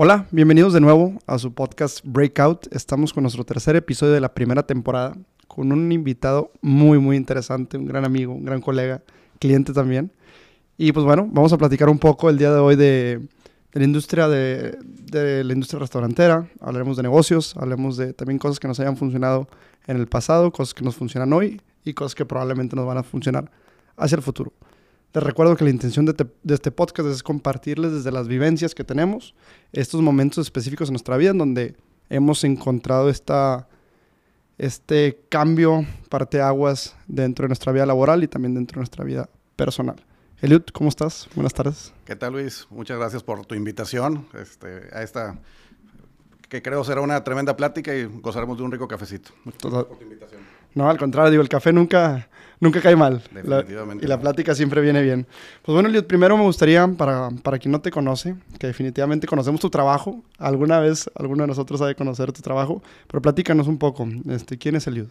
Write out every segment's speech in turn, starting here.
Hola, bienvenidos de nuevo a su podcast Breakout. Estamos con nuestro tercer episodio de la primera temporada con un invitado muy, muy interesante, un gran amigo, un gran colega, cliente también. Y pues bueno, vamos a platicar un poco el día de hoy de, la industria de, la industria restaurantera. Hablaremos de negocios, hablaremos de también cosas que nos hayan funcionado en el pasado, cosas que nos funcionan hoy y cosas que probablemente nos van a funcionar hacia el futuro. Les recuerdo que la intención de, de, este podcast es compartirles desde las vivencias que tenemos estos momentos específicos en nuestra vida en donde hemos encontrado esta, este cambio, parteaguas dentro de nuestra vida laboral y también dentro de nuestra vida personal. Eliud, ¿cómo estás? Buenas tardes. ¿Qué tal, Luis? Muchas gracias por tu invitación este, a esta que creo será una tremenda plática y gozaremos de un rico cafecito. Muchas gracias por tu invitación. No, al contrario, digo, el café nunca, nunca cae mal. Definitivamente. y la plática siempre viene bien. Pues bueno, Eliud, primero me gustaría, para, para quien no te conoce, que definitivamente conocemos tu trabajo, alguna vez alguno de nosotros ha de conocer tu trabajo, pero platícanos un poco, este, ¿quién es Eliud?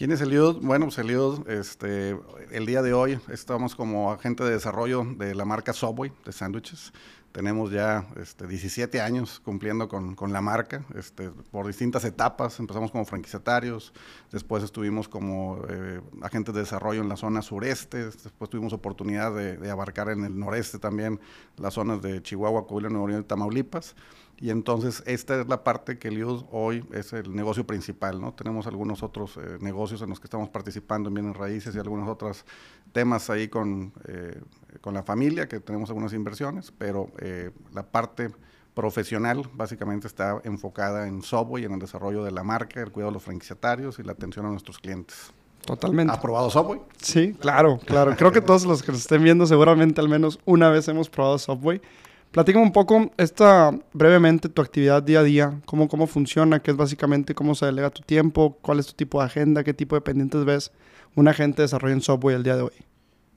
¿Quién es Eliud? Bueno, pues Eliud, este, el día de hoy estamos como agente de desarrollo de la marca Subway de sándwiches. Tenemos ya este, 17 años cumpliendo con, la marca, este, por distintas etapas. Empezamos como franquiciatarios, después estuvimos como eh, agentes de desarrollo en la zona sureste, después tuvimos oportunidad de, de, abarcar en el noreste también las zonas de Chihuahua, Coahuila, Nuevo León y Tamaulipas. Y entonces esta es la parte que Liud hoy es el negocio principal, ¿no? Tenemos algunos otros eh, negocios en los que estamos participando en bienes raíces y algunos otros temas ahí con, eh, con la familia, que tenemos algunas inversiones, pero eh, la parte profesional básicamente está enfocada en Subway, en el desarrollo de la marca, el cuidado de los franquiciatarios y la atención a nuestros clientes. Totalmente. ¿Has probado Subway? Sí, claro, claro. Creo que todos los que nos estén viendo seguramente al menos una vez hemos probado Subway. Platícame un poco, esta, brevemente, tu actividad día a día, cómo, cómo funciona, qué es básicamente cómo se delega tu tiempo, cuál es tu tipo de agenda, qué tipo de pendientes ves un agente desarrolla en software el día de hoy.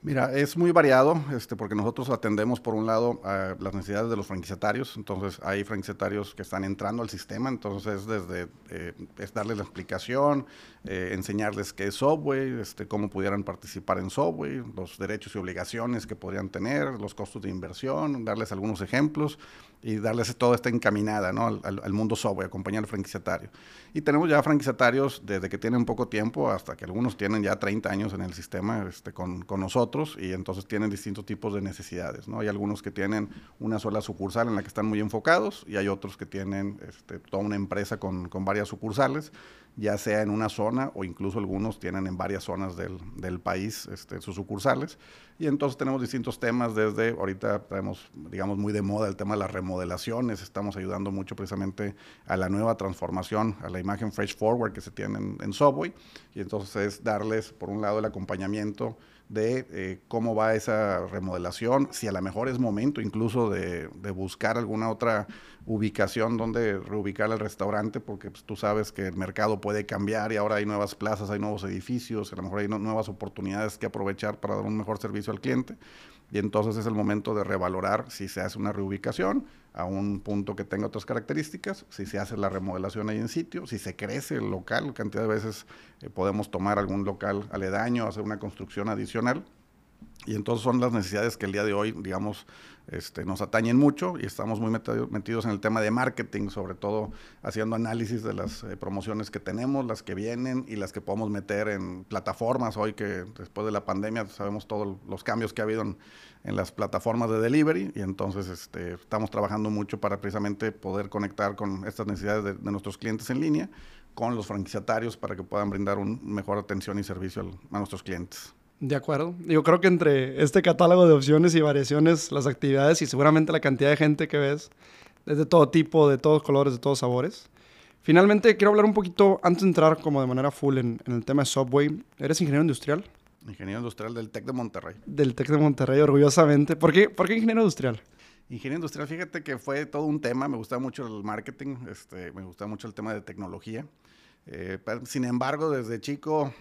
Mira, es muy variado, este, porque nosotros atendemos por un lado a las necesidades de los franquiciatarios, entonces hay franquiciatarios que están entrando al sistema, entonces desde eh, es darles la explicación, eh, enseñarles qué es software, este, cómo pudieran participar en software, los derechos y obligaciones que podrían tener, los costos de inversión, darles algunos ejemplos y darles todo esta encaminada ¿no? al, al, mundo software, acompañar al franquiciatario. Y tenemos ya franquiciatarios desde que tienen poco tiempo hasta que algunos tienen ya 30 años en el sistema este, con, con nosotros y entonces tienen distintos tipos de necesidades. ¿no? Hay algunos que tienen una sola sucursal en la que están muy enfocados y hay otros que tienen este, toda una empresa con, con, varias sucursales, ya sea en una zona o incluso algunos tienen en varias zonas del, del país este, sus sucursales. Y entonces tenemos distintos temas desde, ahorita tenemos, digamos, muy de moda el tema de las remodelaciones, estamos ayudando mucho precisamente a la nueva transformación, a la imagen Fresh Forward que se tiene en, en Subway. Y entonces es darles, por un lado, el acompañamiento de eh, cómo va esa remodelación, si a lo mejor es momento incluso de, buscar alguna otra ubicación donde reubicar el restaurante, porque pues, tú sabes que el mercado puede cambiar y ahora hay nuevas plazas, hay nuevos edificios, a lo mejor hay nuevas oportunidades que aprovechar para dar un mejor servicio al cliente. Y entonces es el momento de revalorar si se hace una reubicación a un punto que tenga otras características, si se hace la remodelación ahí en sitio, si se crece el local, cantidad de veces eh, podemos tomar algún local aledaño, hacer una construcción adicional. Y entonces son las necesidades que el día de hoy, digamos, este, nos atañen mucho y estamos muy metidos en el tema de marketing, sobre todo haciendo análisis de las eh, promociones que tenemos, las que vienen y las que podemos meter en plataformas. Hoy que después de la pandemia sabemos todos los cambios que ha habido en, las plataformas de delivery y entonces este, estamos trabajando mucho para precisamente poder conectar con estas necesidades de, nuestros clientes en línea con los franquiciatarios para que puedan brindar una mejor atención y servicio a nuestros clientes. De acuerdo. Yo creo que entre este catálogo de opciones y variaciones, las actividades y seguramente la cantidad de gente que ves, es de todo tipo, de todos colores, de todos sabores. Finalmente, quiero hablar un poquito, antes de entrar como de manera full en, el tema de Subway. ¿Eres ingeniero industrial? Ingeniero industrial del TEC de Monterrey. Del TEC de Monterrey, orgullosamente. ¿Por qué, ¿Por qué ingeniero industrial? Ingeniero industrial, fíjate que fue todo un tema. Me gustaba mucho el marketing, este, me gustaba mucho el tema de tecnología. Eh, sin embargo, desde chico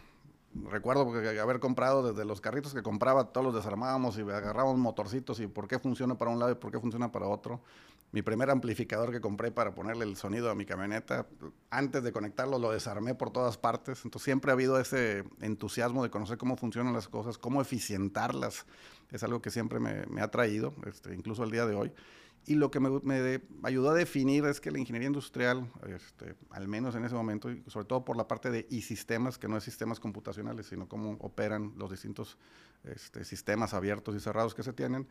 recuerdo haber comprado desde los carritos que compraba, todos los desarmábamos y agarrábamos motorcitos y por qué funciona para un lado y por qué funciona para otro. Mi primer amplificador que compré para ponerle el sonido a mi camioneta, antes de conectarlo lo desarmé por todas partes. Entonces siempre ha habido ese entusiasmo de conocer cómo funcionan las cosas, cómo eficientarlas. Es algo que siempre me, ha traído, este, incluso al día de hoy. y lo que me, ayudó a definir es que la ingeniería industrial, este, al menos en ese momento, y sobre todo por la parte de i-sistemas, que no es sistemas computacionales, sino cómo operan los distintos este, sistemas abiertos y cerrados que se tienen,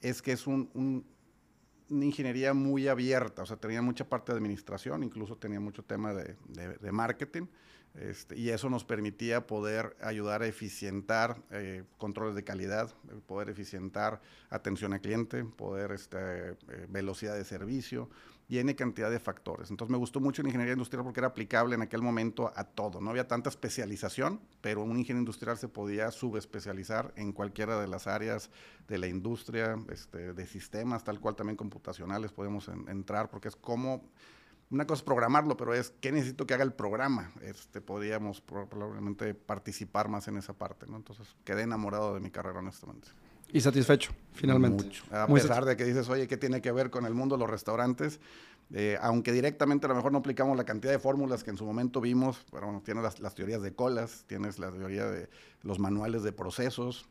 es que es un, una ingeniería muy abierta, o sea, tenía mucha parte de administración, incluso tenía mucho tema de, de marketing. Este, y eso nos permitía poder ayudar a eficientar eh, controles de calidad, poder eficientar atención al cliente, poder este, eh, velocidad de servicio y N cantidad de factores. Entonces me gustó mucho la ingeniería industrial porque era aplicable en aquel momento a todo. No había tanta especialización, pero un ingeniero industrial se podía subespecializar en cualquiera de las áreas de la industria, este, de sistemas, tal cual también computacionales podemos entrar, porque es como una cosa es programarlo, pero es qué necesito que haga el programa. Este, podríamos probablemente participar más en esa parte, ¿no? Entonces quedé enamorado de mi carrera, honestamente. Y satisfecho, finalmente. Mucho. A pesar de que dices, oye, ¿qué tiene que ver con el mundo de los restaurantes? Eh, aunque directamente a lo mejor no aplicamos la cantidad de fórmulas que en su momento vimos, pero bueno, tienes las, las teorías de colas, tienes la teoría de los manuales de procesos,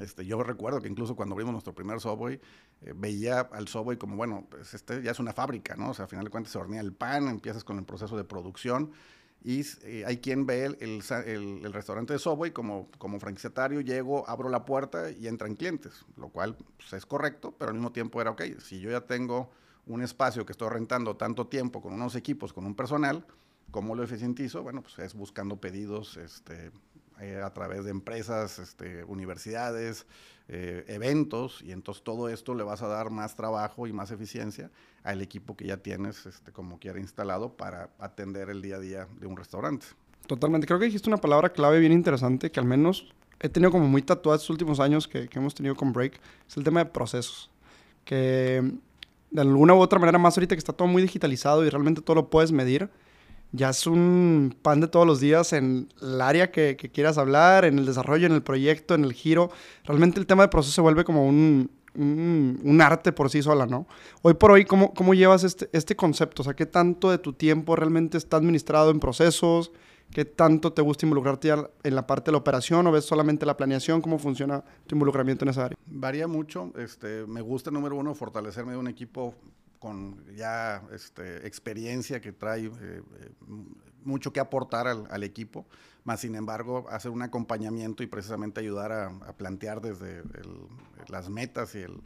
este, yo recuerdo que incluso cuando abrimos nuestro primer Subway, eh, veía al Subway como, bueno, pues este ya es una fábrica, ¿no? O sea, al final de cuentas se hornea el pan, empiezas con el proceso de producción y eh, hay quien ve el, el, restaurante de Subway como, como franquiciatario, llego, abro la puerta y entran clientes, lo cual pues, es correcto, pero al mismo tiempo era, ok, si yo ya tengo un espacio que estoy rentando tanto tiempo con unos equipos, con un personal, ¿cómo lo eficientizo? Bueno, pues es buscando pedidos, este, eh, a través de empresas, este, universidades, eh, eventos, y entonces todo esto le vas a dar más trabajo y más eficiencia al equipo que ya tienes, este, como quiera, instalado para atender el día a día de un restaurante. Totalmente. Creo que dijiste una palabra clave bien interesante que al menos he tenido como muy tatuada estos últimos años que, que hemos tenido con Break. Es el tema de procesos. Que de alguna u otra manera, más ahorita que está todo muy digitalizado y realmente todo lo puedes medir, ya es un pan de todos los días en el área que, quieras hablar, en el desarrollo, en el proyecto, en el giro. Realmente el tema de proceso se vuelve como un, un, arte por sí sola, ¿no? Hoy por hoy, ¿cómo, cómo llevas este, este concepto? O sea, ¿qué tanto de tu tiempo realmente está administrado en procesos? ¿Qué tanto te gusta involucrarte en la parte de la operación o ves solamente la planeación? ¿Cómo funciona tu involucramiento en esa área? Varía mucho. Este, me gusta, número uno, fortalecerme de un equipo con ya este, experiencia que trae eh, eh, mucho que aportar al, equipo, más sin embargo hacer un acompañamiento y precisamente ayudar a, plantear desde las metas y el,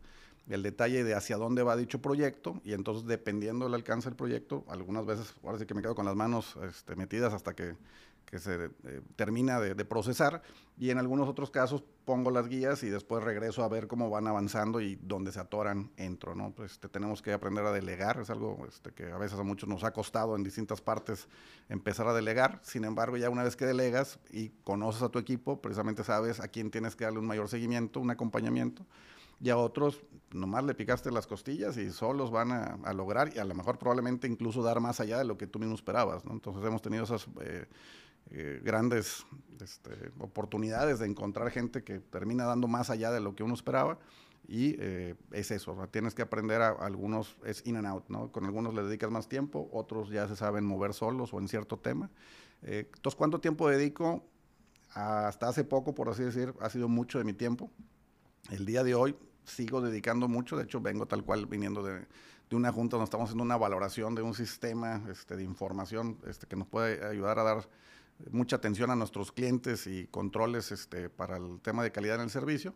el, detalle de hacia dónde va dicho proyecto y entonces dependiendo del alcance del proyecto, algunas veces ahora sí que me quedo con las manos este, metidas hasta que que se eh, termina de, procesar y en algunos otros casos pongo las guías y después regreso a ver cómo van avanzando y donde se atoran entro, ¿no? Pues este, tenemos que aprender a delegar, es algo este, que a veces a muchos nos ha costado en distintas partes empezar a delegar, sin embargo ya una vez que delegas y conoces a tu equipo, precisamente sabes a quién tienes que darle un mayor seguimiento, un acompañamiento y a otros nomás le picaste las costillas y solos van a, lograr y a lo mejor probablemente incluso dar más allá de lo que tú mismo esperabas, ¿no? Entonces hemos tenido esas... Eh, eh, grandes este, oportunidades de encontrar gente que termina dando más allá de lo que uno esperaba. Y eh, es eso, tienes que aprender a, algunos, es in and out, ¿no? Con algunos le dedicas más tiempo, otros ya se saben mover solos o en cierto tema. Eh, entonces, ¿cuánto tiempo dedico? Hasta hace poco, por así decir, ha sido mucho de mi tiempo. El día de hoy sigo dedicando mucho, de hecho vengo tal cual viniendo de, de una junta donde estamos haciendo una valoración de un sistema este, de información este, que nos puede ayudar a dar mucha atención a nuestros clientes y controles este, para el tema de calidad en el servicio.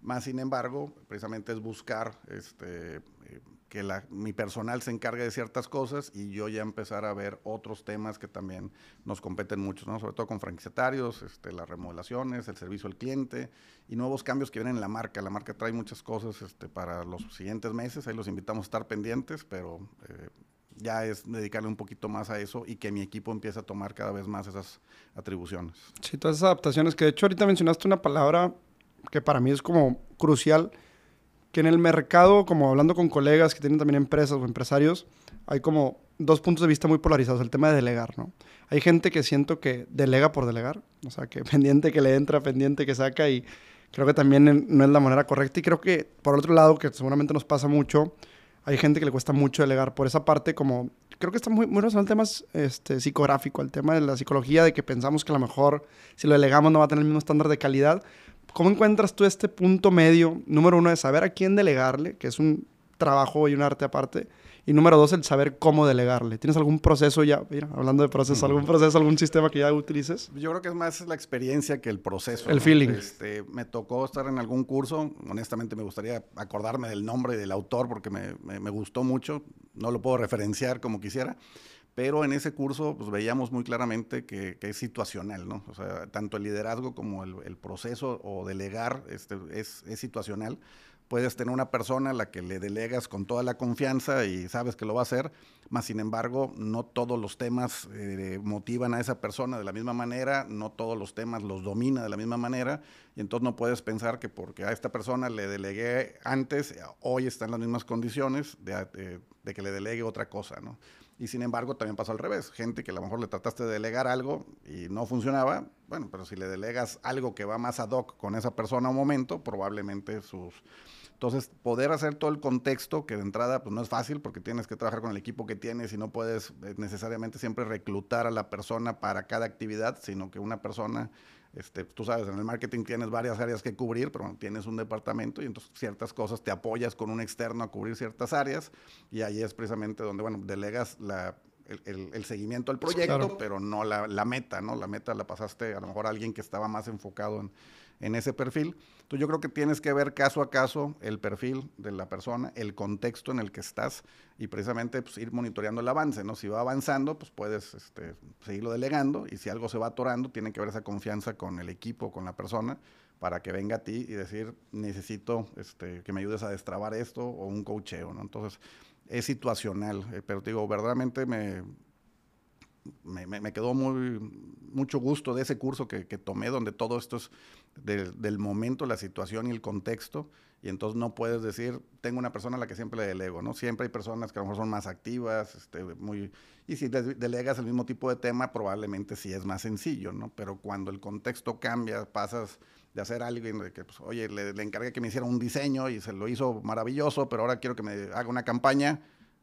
Más sin embargo, precisamente es buscar este, eh, que mi personal se encargue de ciertas cosas y yo ya empezar a ver otros temas que también nos competen mucho, ¿no? sobre todo con franquiciatarios, este, las remodelaciones, el servicio al cliente y nuevos cambios que vienen en la marca. La marca trae muchas cosas este, para los siguientes meses, ahí los invitamos a estar pendientes, pero eh, ya es dedicarle un poquito más a eso y que mi equipo empiece a tomar cada vez más esas atribuciones. Sí, todas esas adaptaciones, que de hecho ahorita mencionaste una palabra que para mí es como crucial, que en el mercado, como hablando con colegas que tienen también empresas o empresarios, hay como dos puntos de vista muy polarizados, el tema de delegar, ¿no? Hay gente que siento que delega por delegar, o sea, que pendiente que le entra, pendiente que saca y creo que también no es la manera correcta y creo que por otro lado, que seguramente nos pasa mucho, hay gente que le cuesta mucho delegar por esa parte como creo que está muy, muy relacionado al tema este, psicográfico, el tema de la psicología, de que pensamos que a lo mejor si lo delegamos no va a tener el mismo estándar de calidad. ¿Cómo encuentras tú este punto medio, número uno, de saber a quién delegarle, que es un trabajo y un arte aparte. Y número dos, el saber cómo delegarle. ¿Tienes algún proceso ya, mira, hablando de proceso, algún proceso, algún sistema que ya utilices? Yo creo que es más la experiencia que el proceso. El feeling. Este, me tocó estar en algún curso, honestamente me gustaría acordarme del nombre del autor porque me, me, gustó mucho, no lo puedo referenciar como quisiera, pero en ese curso pues, veíamos muy claramente que, que, es situacional, ¿no? O sea, tanto el liderazgo como el, el proceso o delegar este, es, es situacional puedes tener una persona a la que le delegas con toda la confianza y sabes que lo va a hacer, más sin embargo, no todos los temas eh, motivan a esa persona de la misma manera, no todos los temas los domina de la misma manera, y entonces no puedes pensar que porque a esta persona le delegué antes, hoy está en las mismas condiciones de, de que le delegue otra cosa, ¿no? Y sin embargo, también pasó al revés. Gente que a lo mejor le trataste de delegar algo y no funcionaba, bueno, pero si le delegas algo que va más ad hoc con esa persona a un momento, probablemente sus entonces, poder hacer todo el contexto, que de entrada pues no es fácil porque tienes que trabajar con el equipo que tienes y no puedes eh, necesariamente siempre reclutar a la persona para cada actividad, sino que una persona, este, tú sabes, en el marketing tienes varias áreas que cubrir, pero tienes un departamento y entonces ciertas cosas te apoyas con un externo a cubrir ciertas áreas y ahí es precisamente donde, bueno, delegas la, el, seguimiento al proyecto, pero no la, la, meta, ¿no? La meta la pasaste a lo mejor a alguien que estaba más enfocado en, en ese perfil. Entonces yo creo que tienes que ver caso a caso el perfil de la persona, el contexto en el que estás y precisamente pues, ir monitoreando el avance, ¿no? Si va avanzando, pues puedes este, seguirlo delegando y si algo se va atorando, tiene que haber esa confianza con el equipo, con la persona, para que venga a ti y decir, necesito este, que me ayudes a destrabar esto o un coacheo, ¿no? Entonces es situacional, eh, pero digo, verdaderamente me, me, quedó muy, mucho gusto de ese curso que, tomé, donde todo esto es del momento, la situación y el contexto. Y entonces no puedes decir, tengo una persona a la que siempre le delego, ¿no? Siempre hay personas que a lo mejor son más activas, este, muy... Y si delegas el mismo tipo de tema, probablemente sí es más sencillo, ¿no? Pero cuando el contexto cambia, pasas de hacer algo y que, pues, oye, le, le encargué que me hiciera un diseño y se lo hizo maravilloso, pero ahora quiero que me haga una campaña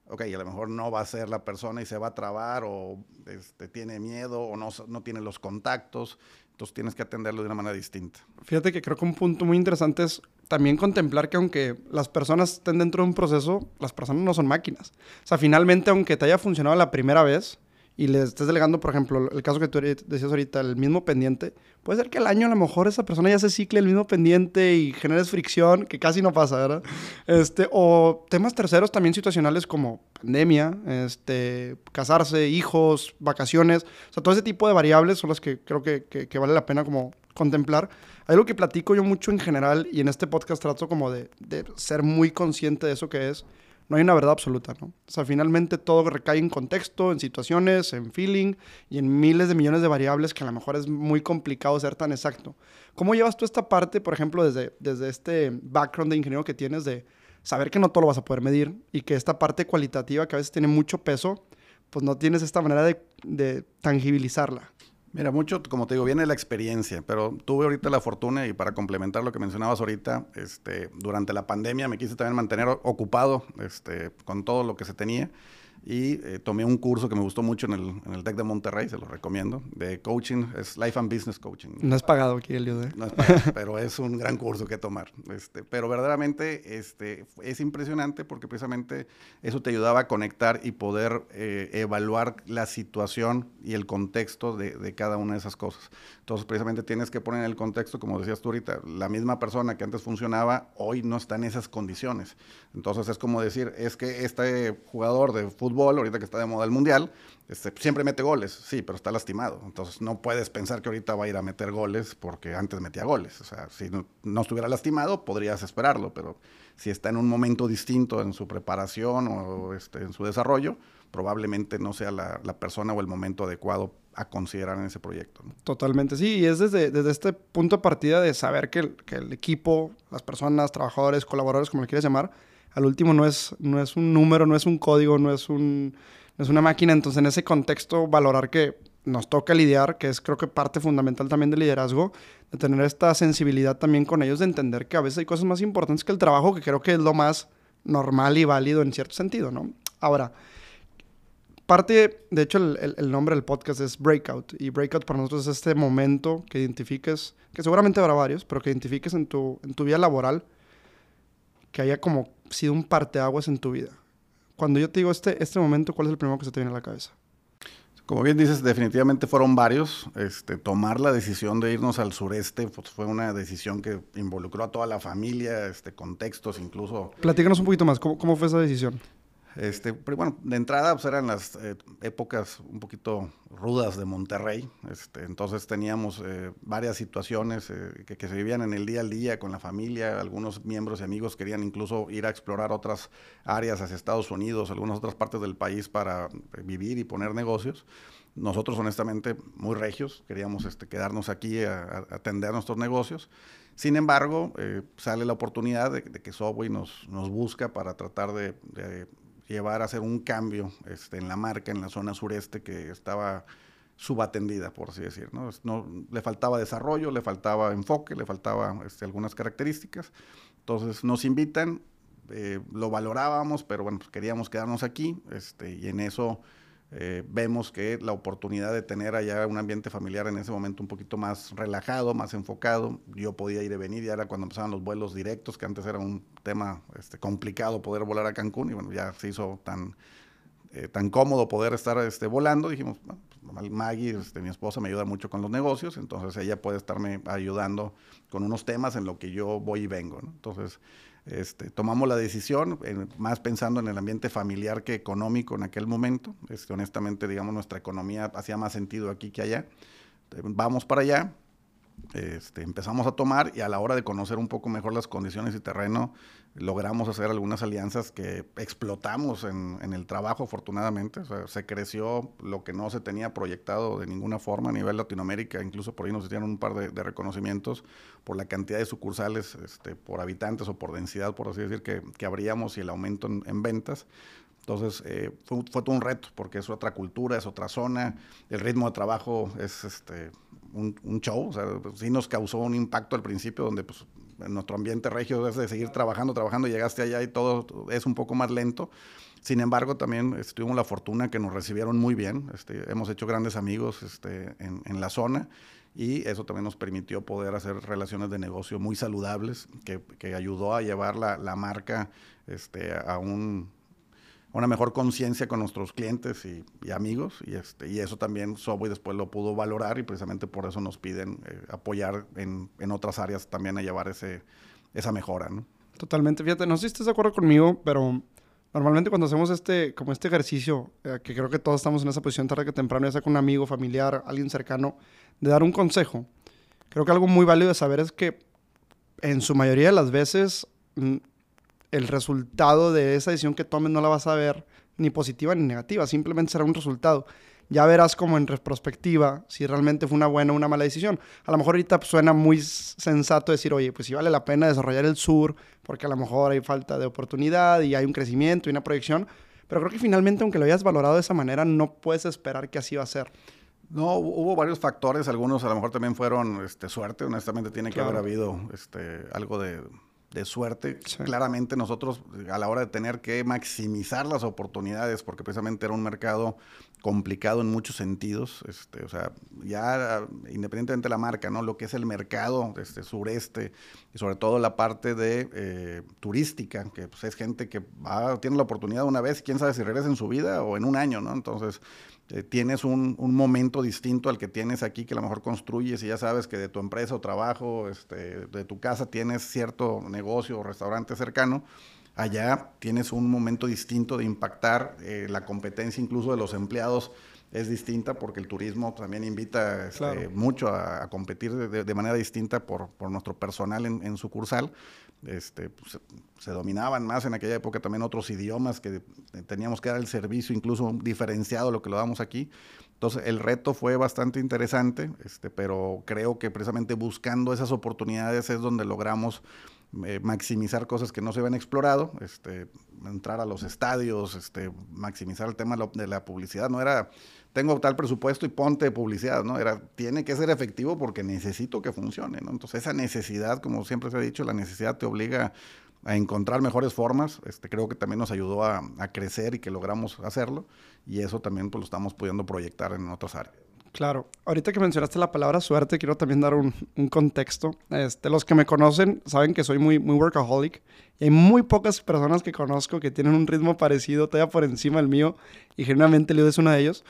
ok, a lo mejor no va a ser la persona y se va a trabar o este, tiene miedo o no, no tiene los contactos, entonces tienes que atenderlo de una manera distinta. Fíjate que creo que un punto muy interesante es también contemplar que aunque las personas estén dentro de un proceso, las personas no son máquinas. O sea, finalmente, aunque te haya funcionado la primera vez, y le estés delegando, por ejemplo, el caso que tú decías ahorita, el mismo pendiente, puede ser que al año a lo mejor esa persona ya se cicle el mismo pendiente y generes fricción, que casi no pasa, ¿verdad? Este, o temas terceros también situacionales como pandemia, este, casarse, hijos, vacaciones, o sea, todo ese tipo de variables son las que creo que, que, vale la pena como contemplar. Hay algo que platico yo mucho en general y en este podcast trato como de, de ser muy consciente de eso que es no hay una verdad absoluta, ¿no? O sea, finalmente todo recae en contexto, en situaciones, en feeling y en miles de millones de variables que a lo mejor es muy complicado ser tan exacto. ¿Cómo llevas tú esta parte, por ejemplo, desde, desde este background de ingeniero que tienes de saber que no todo lo vas a poder medir y que esta parte cualitativa que a veces tiene mucho peso, pues no tienes esta manera de, de tangibilizarla? Mira, mucho, como te digo, viene la experiencia, pero tuve ahorita la fortuna y para complementar lo que mencionabas ahorita, este, durante la pandemia me quise también mantener ocupado este, con todo lo que se tenía y eh, tomé un curso que me gustó mucho en el, en el TEC de Monterrey, se lo recomiendo, de coaching, es Life and Business Coaching. No es pagado aquí el ¿eh? No es pagado, pero es un gran curso que tomar. Este, pero verdaderamente este, es impresionante porque precisamente eso te ayudaba a conectar y poder eh, evaluar la situación y el contexto de, de, cada una de esas cosas. Entonces, precisamente tienes que poner en el contexto, como decías tú ahorita, la misma persona que antes funcionaba, hoy no está en esas condiciones. Entonces, es como decir, es que este jugador de fútbol ahorita que está de moda el mundial, este, siempre mete goles, sí, pero está lastimado. Entonces no puedes pensar que ahorita va a ir a meter goles porque antes metía goles. O sea, si no, estuviera lastimado, podrías esperarlo, pero si está en un momento distinto en su preparación o este, en su desarrollo, probablemente no sea la, persona o el momento adecuado a considerar en ese proyecto. Totalmente, sí, y es desde, desde este punto de partida de saber que el, que el equipo, las personas, trabajadores, colaboradores, como le quieras llamar, al último no es, no es un número, no es un código, no es, un, es una máquina. Entonces, en ese contexto, valorar que nos toca lidiar, que es creo que parte fundamental también del liderazgo, de tener esta sensibilidad también con ellos, de entender que a veces hay cosas más importantes que el trabajo, que creo que es lo más normal y válido en cierto sentido, ¿no? Ahora, parte, de hecho, el, el, nombre del podcast es Breakout, y Breakout para nosotros es este momento que identifiques, que seguramente habrá varios, pero que identifiques en tu, en tu vida laboral, que haya como sido un parteaguas en tu vida? Cuando yo te digo este, este momento, ¿cuál es el primero que se te viene a la cabeza? Como bien dices, definitivamente fueron varios. Este, tomar la decisión de irnos al sureste pues, fue una decisión que involucró a toda la familia, este, contextos incluso. Platícanos un poquito más, ¿cómo, cómo fue esa decisión? Este, bueno, de entrada pues, eran las eh, épocas un poquito rudas de Monterrey, este, entonces teníamos eh, varias situaciones eh, que, que, se vivían en el día al día con la familia, algunos miembros y amigos querían incluso ir a explorar otras áreas hacia Estados Unidos, algunas otras partes del país para vivir y poner negocios. Nosotros honestamente muy regios, queríamos este, quedarnos aquí a, a, atender nuestros negocios. Sin embargo, sale la oportunidad de, de que Subway nos, nos busca para tratar de, de llevar a hacer un cambio este, en la marca en la zona sureste que estaba subatendida, por así decir. ¿no? no le faltaba desarrollo, le faltaba enfoque, le faltaba este, algunas características. Entonces nos invitan, eh, lo valorábamos, pero bueno, pues queríamos quedarnos aquí este, y en eso eh, vemos que la oportunidad de tener allá un ambiente familiar en ese momento un poquito más relajado, más enfocado, yo podía ir y venir, ya era cuando empezaban los vuelos directos, que antes era un tema este, complicado poder volar a Cancún, y bueno, ya se hizo tan, eh, tan cómodo poder estar este, volando, dijimos, pues, Maggie, este, mi esposa, me ayuda mucho con los negocios, entonces ella puede estarme ayudando con unos temas en lo que yo voy y vengo. Entonces, este, tomamos la decisión, más pensando en el ambiente familiar que económico en aquel momento. Este, honestamente, digamos, nuestra economía hacía más sentido aquí que allá. Vamos para allá, este, empezamos a tomar y a la hora de conocer un poco mejor las condiciones y terreno, logramos hacer algunas alianzas que explotamos en, el trabajo, afortunadamente. Se creció lo que no se tenía proyectado de ninguna forma a nivel Latinoamérica. Incluso por ahí nos hicieron un par de, reconocimientos por la cantidad de sucursales este, por habitantes o por densidad, por así decir, que, que abríamos y el aumento en, en ventas. Entonces, eh, fue, fue, todo un reto, porque es otra cultura, es otra zona, el ritmo de trabajo es este, un, un, show, o sea, sí nos causó un impacto al principio, donde pues, en nuestro ambiente regio es de seguir trabajando, trabajando, llegaste allá y todo es un poco más lento. Sin embargo, también este, tuvimos la fortuna que nos recibieron muy bien, este, hemos hecho grandes amigos este, en, en la zona y eso también nos permitió poder hacer relaciones de negocio muy saludables, que, que ayudó a llevar la, la marca este, a un una mejor conciencia con nuestros clientes y, y, amigos y, este, y eso también Subway después lo pudo valorar y precisamente por eso nos piden eh, apoyar en, en, otras áreas también a llevar ese, esa mejora. ¿no? Totalmente, fíjate, no sé si estás de acuerdo conmigo, pero normalmente cuando hacemos este, como este ejercicio, eh, que creo que todos estamos en esa posición tarde que temprano, ya sea con un amigo, familiar, alguien cercano, de dar un consejo, creo que algo muy válido de saber es que en su mayoría de las veces mm, el resultado de esa decisión que tomes no la vas a ver ni positiva ni negativa, simplemente será un resultado. Ya verás como en retrospectiva si realmente fue una buena o una mala decisión. A lo mejor ahorita suena muy sensato decir, oye, pues sí vale la pena desarrollar el sur, porque a lo mejor hay falta de oportunidad y hay un crecimiento y una proyección, pero creo que finalmente, aunque lo hayas valorado de esa manera, no puedes esperar que así va a ser. No, hubo varios factores, algunos a lo mejor también fueron este, suerte, honestamente tiene claro. que haber habido este, algo de, de suerte. Sí. Claramente nosotros a la hora de tener que maximizar las oportunidades, porque precisamente era un mercado complicado en muchos sentidos, este, o sea, ya independientemente de la marca, ¿no? Lo que es el mercado este, sureste y sobre todo la parte de eh, turística, que pues, es gente que va, tiene la oportunidad una vez, quién sabe si regresa en su vida o en un año, ¿no? Entonces, eh, tienes un, un, momento distinto al que tienes aquí, que a lo mejor construyes y ya sabes que de tu empresa o trabajo, este, de tu casa tienes cierto negocio o restaurante cercano. Allá tienes un momento distinto de impactar eh, la competencia incluso de los empleados es distinta porque el turismo también invita este, claro. mucho a, a competir de, de, manera distinta por, por nuestro personal en, en sucursal. Este, pues, se dominaban más en aquella época también otros idiomas que teníamos que dar el servicio incluso diferenciado lo que lo damos aquí. Entonces el reto fue bastante interesante, este, pero creo que precisamente buscando esas oportunidades es donde logramos eh, maximizar cosas que no se habían explorado, este, entrar a los estadios, este, maximizar el tema de la publicidad. No era tengo tal presupuesto y ponte publicidad, ¿no? Era, tiene que ser efectivo porque necesito que funcione, ¿no? Entonces esa necesidad, como siempre se ha dicho, la necesidad te obliga a encontrar mejores formas, este, creo que también nos ayudó a, crecer y que logramos hacerlo, y eso también pues lo estamos pudiendo proyectar en otras áreas. Claro. Ahorita que mencionaste la palabra suerte, quiero también dar un, un contexto. Este, los que me conocen saben que soy muy, muy workaholic. Y hay muy pocas personas que conozco que tienen un ritmo parecido, todavía por encima del mío. Y generalmente Leo es uno de ellos.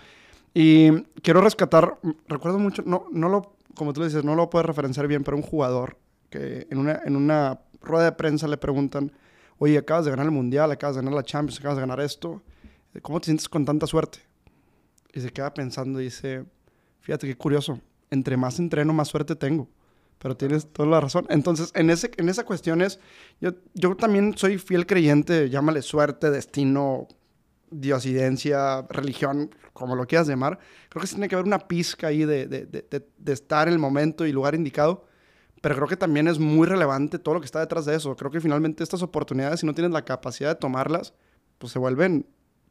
Y quiero rescatar, recuerdo mucho, no, no lo, como tú dices, no lo puedes referenciar bien, pero un jugador que en una, en una rueda de prensa le preguntan, oye, acabas de ganar el Mundial, acabas de ganar la Champions, acabas de ganar esto, ¿cómo te sientes con tanta suerte? Y se queda pensando y dice, fíjate qué curioso, entre más entreno, más suerte tengo. Pero tienes toda la razón. Entonces, en, ese, en esa cuestión es, yo, yo también soy fiel creyente, llámale suerte, destino, diosidencia, religión, como lo quieras llamar. Creo que tiene que haber una pizca ahí de, de, estar en el momento y lugar indicado. Pero creo que también es muy relevante todo lo que está detrás de eso. Creo que finalmente estas oportunidades, si no tienes la capacidad de tomarlas, pues se vuelven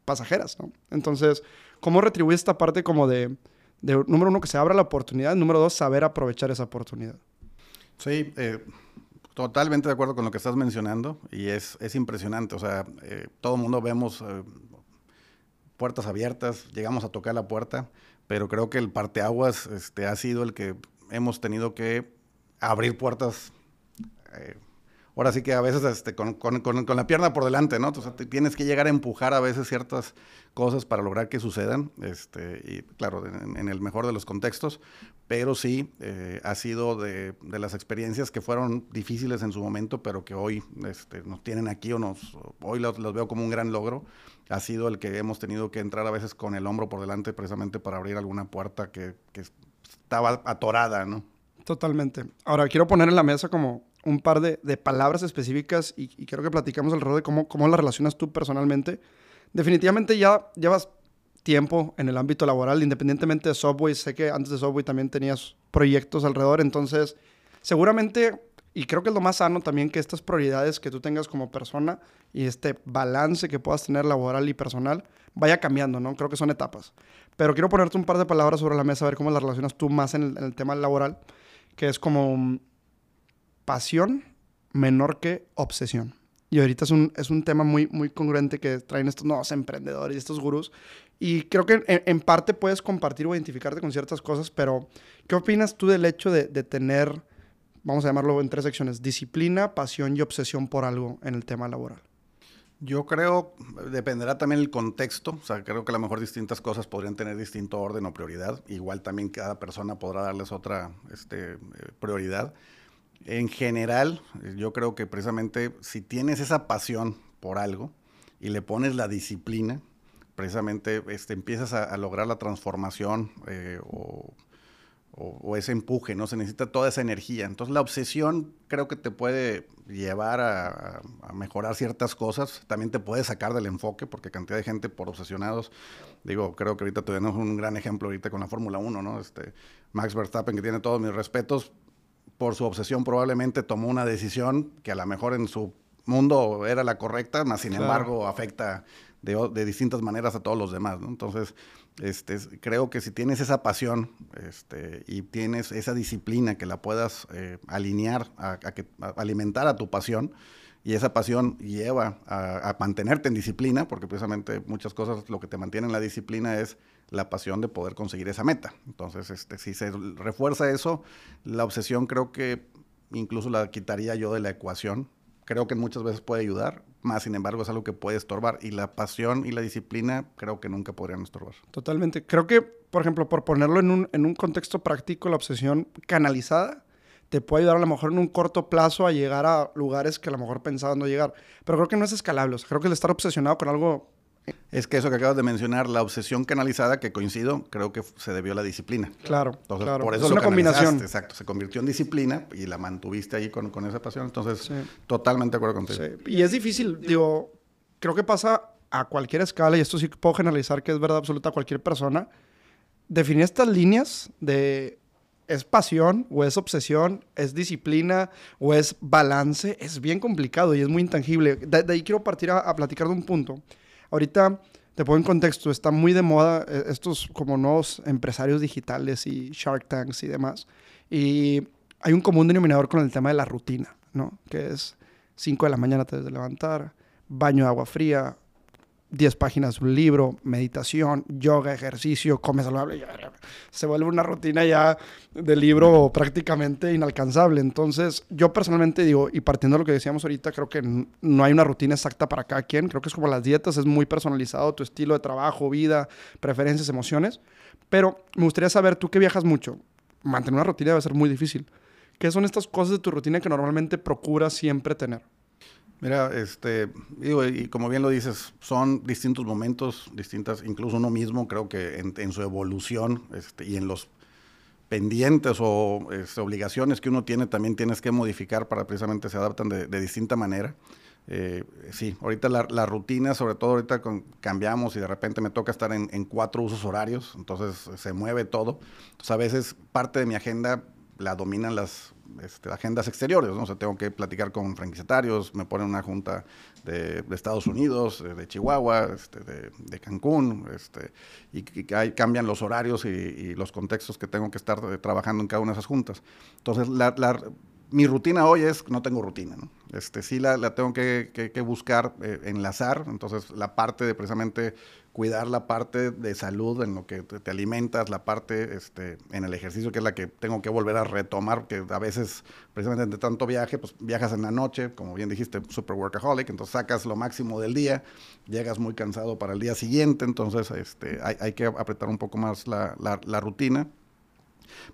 pasajeras, ¿no? Entonces, ¿cómo retribuir esta parte como de, de, número uno, que se abra la oportunidad, número dos, saber aprovechar esa oportunidad? Sí, eh, totalmente de acuerdo con lo que estás mencionando y es, es impresionante. O sea, eh, todo el mundo vemos eh, puertas abiertas, llegamos a tocar la puerta, pero creo que el parteaguas este, ha sido el que hemos tenido que abrir puertas. Ahora sí que a veces este, con, con, con, la pierna por delante, ¿no? O sea, tienes que llegar a empujar a veces ciertas cosas para lograr que sucedan, este, y claro, en, en el mejor de los contextos, pero sí eh, ha sido de, de, las experiencias que fueron difíciles en su momento, pero que hoy este, nos tienen aquí o nos, hoy los, los, veo como un gran logro, ha sido el que hemos tenido que entrar a veces con el hombro por delante precisamente para abrir alguna puerta que, que estaba atorada, ¿no? Totalmente. Ahora, quiero poner en la mesa como un par de, de palabras específicas y, quiero que platicamos alrededor de cómo, cómo las relacionas tú personalmente. Definitivamente ya llevas tiempo en el ámbito laboral, independientemente de Subway. Sé que antes de Subway también tenías proyectos alrededor, entonces seguramente, y creo que es lo más sano también, que estas prioridades que tú tengas como persona y este balance que puedas tener laboral y personal vaya cambiando, ¿no? Creo que son etapas. Pero quiero ponerte un par de palabras sobre la mesa, a ver cómo las relacionas tú más en el, en el tema laboral, que es como pasión menor que obsesión. Y ahorita es un, es un tema muy, muy congruente que traen estos nuevos emprendedores y estos gurús. Y creo que en, en, parte puedes compartir o identificarte con ciertas cosas, pero ¿qué opinas tú del hecho de, de, tener, vamos a llamarlo en tres secciones, disciplina, pasión y obsesión por algo en el tema laboral? Yo creo, dependerá también el contexto, o sea, creo que a lo mejor distintas cosas podrían tener distinto orden o prioridad, igual también cada persona podrá darles otra este, prioridad en general, yo creo que precisamente si tienes esa pasión por algo y le pones la disciplina, precisamente este, empiezas a, lograr la transformación eh, o, ese empuje, ¿no? Se necesita toda esa energía. Entonces la obsesión creo que te puede llevar a, a, mejorar ciertas cosas, también te puede sacar del enfoque, porque cantidad de gente por obsesionados, digo, creo que ahorita tenemos un gran ejemplo ahorita con la Fórmula 1, ¿no? Este, Max Verstappen, que tiene todos mis respetos, por su obsesión probablemente tomó una decisión que a lo mejor en su mundo era la correcta, más sin claro. embargo afecta de, de, distintas maneras a todos los demás, ¿no? Entonces, este, creo que si tienes esa pasión este, y tienes esa disciplina que la puedas eh, alinear, a, a, que, a, alimentar a tu pasión, y esa pasión lleva a, a, mantenerte en disciplina, porque precisamente muchas cosas lo que te mantiene en la disciplina es la pasión de poder conseguir esa meta. Entonces, este, si se refuerza eso, la obsesión creo que incluso la quitaría yo de la ecuación. Creo que muchas veces puede ayudar, más sin embargo es algo que puede estorbar. Y la pasión y la disciplina creo que nunca podrían estorbar. Totalmente. Creo que, por ejemplo, por ponerlo en un, en un contexto práctico, la obsesión canalizada te puede ayudar a lo mejor en un corto plazo a llegar a lugares que a lo mejor pensaban no llegar. Pero creo que no es escalable. Creo que el estar obsesionado con algo es que eso que acabas de mencionar, la obsesión canalizada, que coincido, creo que se debió a la disciplina. Claro. Entonces, claro. por eso es lo una combinación. Exacto, se convirtió en disciplina y la mantuviste ahí con, con esa pasión. Entonces, sí. totalmente de acuerdo contigo. Sí. Y es difícil, digo, creo que pasa a cualquier escala, y esto sí puedo generalizar que es verdad absoluta a cualquier persona, definir estas líneas de es pasión o es obsesión, es disciplina o es balance, es bien complicado y es muy intangible. De, de ahí quiero partir a, a platicar de un punto Ahorita te pongo en contexto, está muy de moda eh, estos como nuevos empresarios digitales y Shark Tanks y demás. Y hay un común denominador con el tema de la rutina, ¿no? Que es 5 de la mañana te debes de levantar, baño de agua fría, 10 páginas un libro, meditación, yoga, ejercicio, come saludable. Se vuelve una rutina ya de libro prácticamente inalcanzable. Entonces, yo personalmente digo, y partiendo de lo que decíamos ahorita, creo que no hay una rutina exacta para cada quien. Creo que es como las dietas, es muy personalizado tu estilo de trabajo, vida, preferencias, emociones. Pero me gustaría saber, tú que viajas mucho, mantener una rutina debe ser muy difícil. ¿Qué son estas cosas de tu rutina que normalmente procuras siempre tener? Mira, este, digo, y como bien lo dices, son distintos momentos, distintas, incluso uno mismo, creo que en, su evolución este, y en los pendientes o este, obligaciones que uno tiene, también tienes que modificar para precisamente se adaptan de, distinta manera. Eh, sí, ahorita la, rutina, sobre todo ahorita con, cambiamos y de repente me toca estar en, en, cuatro usos horarios, entonces se mueve todo. Entonces a veces parte de mi agenda la dominan las este, agendas exteriores, ¿no? O sea, tengo que platicar con franquiciatarios, me ponen una junta de, Estados Unidos, de Chihuahua, este, de, Cancún, este, y, cambian los horarios y, los contextos que tengo que estar eh, trabajando en cada una de esas juntas. Entonces, mi rutina hoy es, no tengo rutina, ¿no? Este, sí la, tengo que, buscar, eh, enlazar, entonces la parte de precisamente cuidar la parte de salud en lo que te, alimentas, la parte este, en el ejercicio, que es la que tengo que volver a retomar, que a veces, precisamente de tanto viaje, pues viajas en la noche, como bien dijiste, super workaholic, entonces sacas lo máximo del día, llegas muy cansado para el día siguiente, entonces este, hay, que apretar un poco más la, la rutina.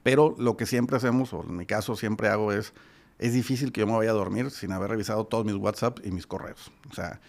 Pero lo que siempre hacemos, o en mi caso siempre hago es, es difícil que yo me vaya a dormir sin haber revisado todos mis WhatsApp y mis correos. O sea,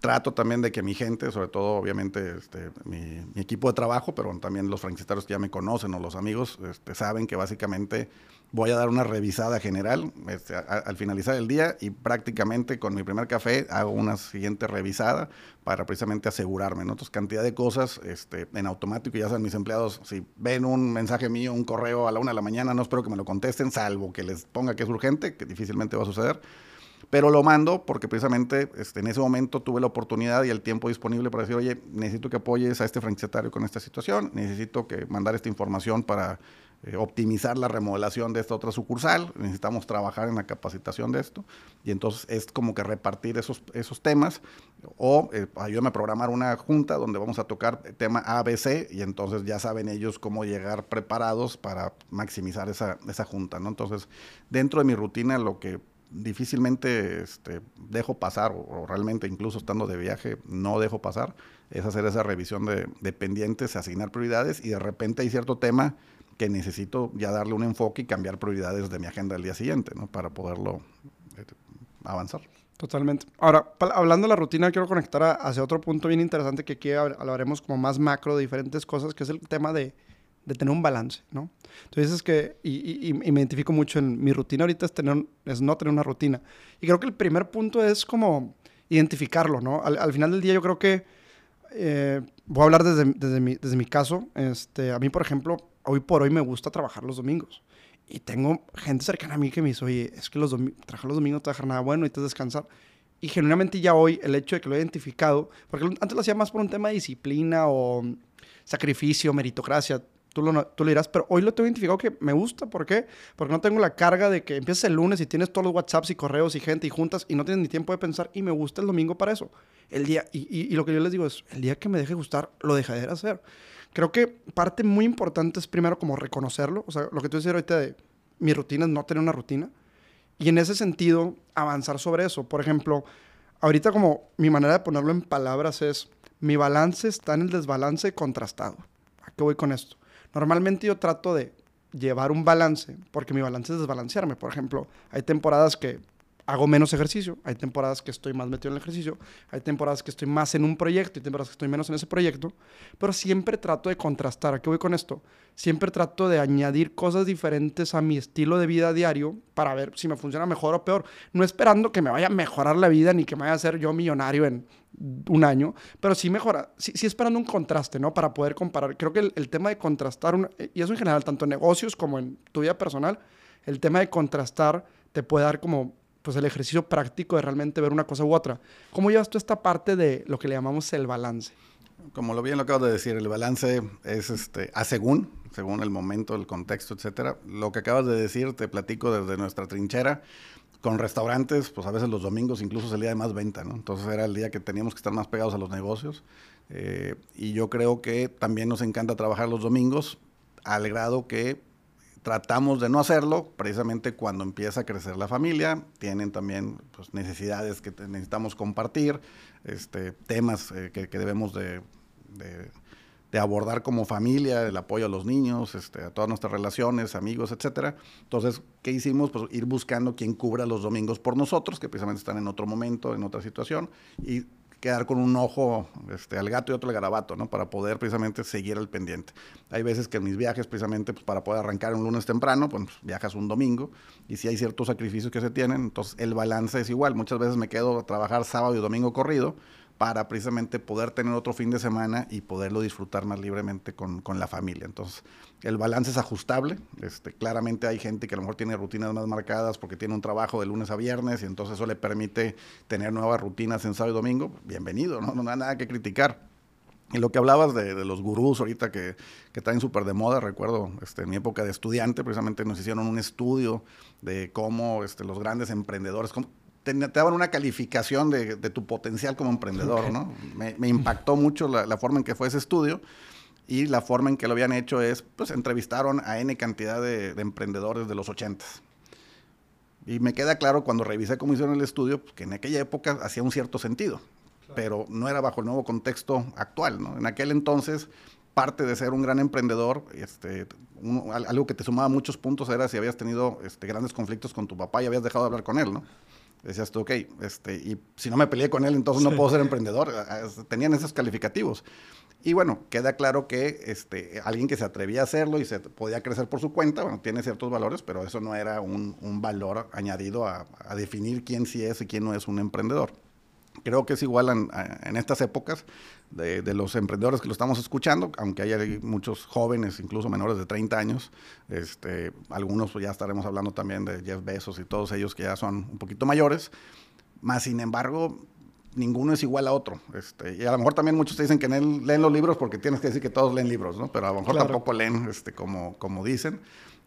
trato también de que mi gente, sobre todo obviamente este, mi, equipo de trabajo, pero también los franquiciatarios que ya me conocen o los amigos, este, saben que básicamente voy a dar una revisada general este, al finalizar el día y prácticamente con mi primer café hago una siguiente revisada para precisamente asegurarme, ¿no? Entonces, cantidad de cosas este, en automático, ya saben mis empleados, si ven un mensaje mío, un correo a la una de la mañana, no espero que me lo contesten, salvo que les ponga que es urgente, que difícilmente va a suceder pero lo mando porque precisamente este, en ese momento tuve la oportunidad y el tiempo disponible para decir, oye, necesito que apoyes a este franquiciatario con esta situación, necesito que mandar esta información para eh, optimizar la remodelación de esta otra sucursal, necesitamos trabajar en la capacitación de esto, y entonces es como que repartir esos, esos temas, o eh, ayúdame a programar una junta donde vamos a tocar tema ABC, y entonces ya saben ellos cómo llegar preparados para maximizar esa, esa junta, ¿no? Entonces, dentro de mi rutina, lo que difícilmente este, dejo pasar, o, realmente incluso estando de viaje no dejo pasar, es hacer esa revisión de, pendientes, asignar prioridades y de repente hay cierto tema que necesito ya darle un enfoque y cambiar prioridades de mi agenda del día siguiente, ¿no? Para poderlo eh, avanzar. Totalmente. Ahora, hablando de la rutina, quiero conectar hacia otro punto bien interesante que aquí hablaremos como más macro de diferentes cosas, que es el tema de, de tener un balance, ¿no? Entonces es que, y, me identifico mucho en mi rutina ahorita es, tener, es no tener una rutina. Y creo que el primer punto es como identificarlo, ¿no? Al, final del día yo creo que, eh, voy a hablar desde, desde, mi, desde mi caso, este, a mí por ejemplo, hoy por hoy me gusta trabajar los domingos. Y tengo gente cercana a mí que me dice, oye, es que los trabajar los domingos no te dejar nada bueno y te descansar. Y genuinamente ya hoy el hecho de que lo he identificado, porque antes lo hacía más por un tema de disciplina o sacrificio, meritocracia, Tú lo, tú dirás, pero hoy lo tengo identificado que me gusta. ¿Por qué? Porque no tengo la carga de que empiezas el lunes y tienes todos los WhatsApps y correos y gente y juntas y no tienes ni tiempo de pensar. Y me gusta el domingo para eso. El día, y, lo que yo les digo es, el día que me deje gustar, lo dejaré de hacer. Creo que parte muy importante es primero como reconocerlo. O sea, lo que tú dices ahorita de mi rutina es no tener una rutina. Y en ese sentido, avanzar sobre eso. Por ejemplo, ahorita como mi manera de ponerlo en palabras es, mi balance está en el desbalance contrastado. ¿A qué voy con esto? Normalmente yo trato de llevar un balance, porque mi balance es desbalancearme. Por ejemplo, hay temporadas que hago menos ejercicio, hay temporadas que estoy más metido en el ejercicio, hay temporadas que estoy más en un proyecto y temporadas que estoy menos en ese proyecto, pero siempre trato de contrastar. ¿A qué voy con esto? Siempre trato de añadir cosas diferentes a mi estilo de vida diario para ver si me funciona mejor o peor. No esperando que me vaya a mejorar la vida ni que me vaya a hacer yo millonario en un año, pero sí mejora, sí, esperando un contraste, ¿no? Para poder comparar. Creo que el, tema de contrastar, y eso en general, tanto en negocios como en tu vida personal, el tema de contrastar te puede dar como pues el ejercicio práctico de realmente ver una cosa u otra. ¿Cómo llevas tú esta parte de lo que le llamamos el balance? Como lo bien lo acabo de decir, el balance es este, a según, según el momento, el contexto, etcétera. Lo que acabas de decir, te platico desde nuestra trinchera con restaurantes, pues a veces los domingos incluso es el día de más venta, ¿no? Entonces era el día que teníamos que estar más pegados a los negocios. Eh, y yo creo que también nos encanta trabajar los domingos, al grado que tratamos de no hacerlo precisamente cuando empieza a crecer la familia, tienen también pues, necesidades que necesitamos compartir, este, temas eh, que, debemos de, abordar como familia, el apoyo a los niños, este, a todas nuestras relaciones, amigos, etcétera. Entonces, ¿qué hicimos? Pues ir buscando quien cubra los domingos por nosotros, que precisamente están en otro momento, en otra situación, y quedar con un ojo este, al gato y otro al garabato, ¿no? Para poder precisamente seguir el pendiente. Hay veces que en mis viajes, precisamente, pues, para poder arrancar un lunes temprano, pues viajas un domingo, y si hay ciertos sacrificios que se tienen, entonces el balance es igual. Muchas veces me quedo a trabajar sábado y domingo corrido, para precisamente poder tener otro fin de semana y poderlo disfrutar más libremente con, con, la familia. Entonces, el balance es ajustable. Este, claramente hay gente que a lo mejor tiene rutinas más marcadas porque tiene un trabajo de lunes a viernes y entonces eso le permite tener nuevas rutinas en sábado y domingo. Bienvenido, no, no hay nada que criticar. Y lo que hablabas de, los gurús ahorita que, que están súper de moda, recuerdo este, en mi época de estudiante, precisamente nos hicieron un estudio de cómo este, los grandes emprendedores, te, daban una calificación de, tu potencial como emprendedor, ¿no? Me, impactó mucho la, forma en que fue ese estudio y la forma en que lo habían hecho es, pues entrevistaron a N cantidad de, emprendedores de los 80 y me queda claro cuando revisé cómo hicieron el estudio, pues, que en aquella época hacía un cierto sentido, pero no era bajo el nuevo contexto actual, ¿no? En aquel entonces, parte de ser un gran emprendedor, este, algo que te sumaba muchos puntos era si habías tenido este, grandes conflictos con tu papá y habías dejado de hablar con él, ¿no? Decías tú, ok, este, y si no me peleé con él, entonces no puedo ser emprendedor. Tenían esos calificativos. Y bueno, queda claro que este, alguien que se atrevía a hacerlo y se podía crecer por su cuenta, bueno, tiene ciertos valores, pero eso no era un, un valor añadido a, a, definir quién sí es y quién no es un emprendedor. Creo que es igual en, en estas épocas de, de, los emprendedores que lo estamos escuchando, aunque hay muchos jóvenes, incluso menores de 30 años, este, algunos ya estaremos hablando también de Jeff Bezos y todos ellos que ya son un poquito mayores, más sin embargo, ninguno es igual a otro. Este, y a lo mejor también muchos te dicen que leen, los libros porque tienes que decir que todos leen libros, ¿no? Pero a lo mejor tampoco leen este, como, como dicen.